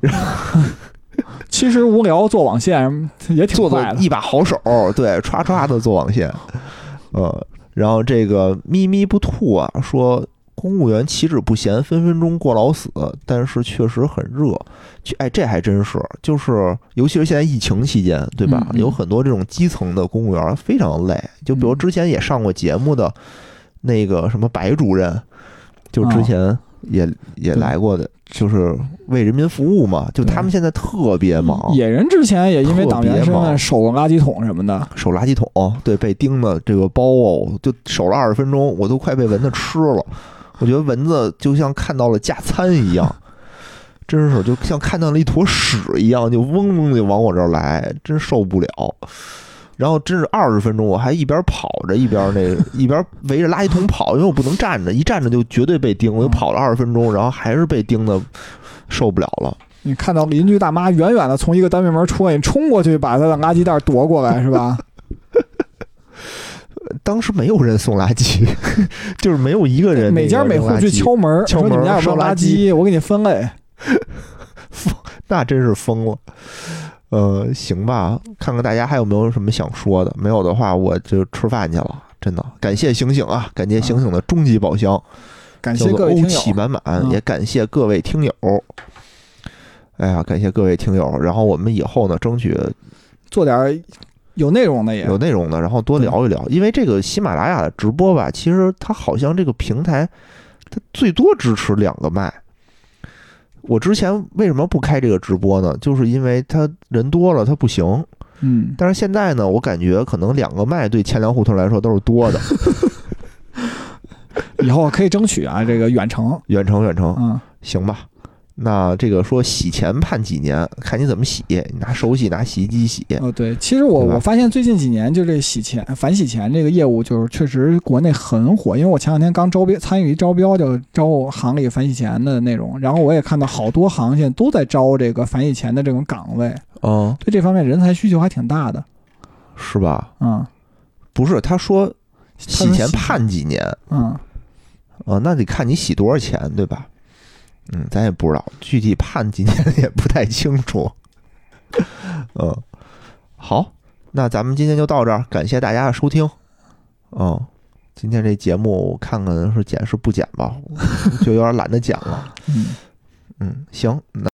B: [laughs] [laughs]
A: 其实无聊做网线 [laughs] 也挺
B: 做
A: 快的，
B: 的一把好手，对，歘歘的做网线，[laughs] 呃，然后这个咪咪不吐啊说。公务员岂止不闲，分分钟过劳死，但是确实很热。去哎，这还真是，就是尤其是现在疫情期间，对吧？
A: 嗯嗯
B: 有很多这种基层的公务员非常累。就比如
A: 嗯
B: 之前也上过节目的那个什么白主任，就之
A: 哦
B: 前也、也来过的，就是为人民服务嘛。就他们现在特别忙，
A: 野人之前也因为
B: 特
A: 党员身份守过垃圾桶什么的，
B: 守垃圾桶，对，被叮的这个包哦，就守了二十分钟，我都快被蚊子吃了。我觉得蚊子就像看到了加餐一样，[laughs] 真是就像看到了一坨屎一样，就嗡嗡的往我这儿来，真受不了。然后真是二十分钟，我还一边跑着一边那个 [laughs] 一边围着垃圾桶跑，因为我不能站着，一站着就绝对被叮。我就跑了二十分钟，然后还是被叮的受不了了。
A: 你看到邻居大妈远远的从一个单元门出来，你冲过去把她的垃圾袋夺过来，[laughs] 是吧？
B: 当时没有人送垃圾，[laughs] 就是没有一个人
A: 每家每户去敲门，
B: 敲门
A: 说你们家有没有
B: 垃
A: 圾，我给你分类。
B: 疯那真是疯了。呃，行吧，看看大家还有没有什么想说的，没有的话我就吃饭去了。真的，感谢醒醒啊，感谢醒醒的终极宝箱，
A: 感谢各位听友，
B: 气满满，
A: 嗯
B: 也感谢各位听友。哎呀，感谢各位听友，然后我们以后呢，争取
A: 做点有内容的也
B: 有内容的，然后多聊一聊。因为这个喜马拉雅的直播吧，其实它好像这个平台，它最多支持两个麦。我之前为什么不开这个直播呢？就是因为他人多了，他不行。
A: 嗯，
B: 但是现在呢，我感觉可能两个麦对钱粮胡同来说都是多的。[laughs]
A: 以后可以争取啊，这个远程，
B: 远程，远程，
A: 嗯，
B: 行吧。那这个说洗钱判几年，看你怎么洗，你拿手洗，拿洗衣机洗。
A: 哦，对，其实我我发现最近几年就这洗钱、反洗钱这个业务，就是确实国内很火。因为我前两天刚招标参与一招标，就招行里反洗钱的内容，然后我也看到好多行现在都在招这个反洗钱的这种岗位，
B: 嗯，
A: 对这方面人才需求还挺大的。
B: 是吧？
A: 嗯
B: 不是，他说洗钱判几年，
A: 嗯，
B: 呃，那得看你洗多少钱，对吧？嗯，咱也不知道具体判几年 [laughs] 也不太清楚。嗯，好，那咱们今天就到这儿，感谢大家的收听。嗯，今天这节目我看看是剪是不剪吧，就有点懒得剪了。
A: 嗯。
B: 嗯，行，那。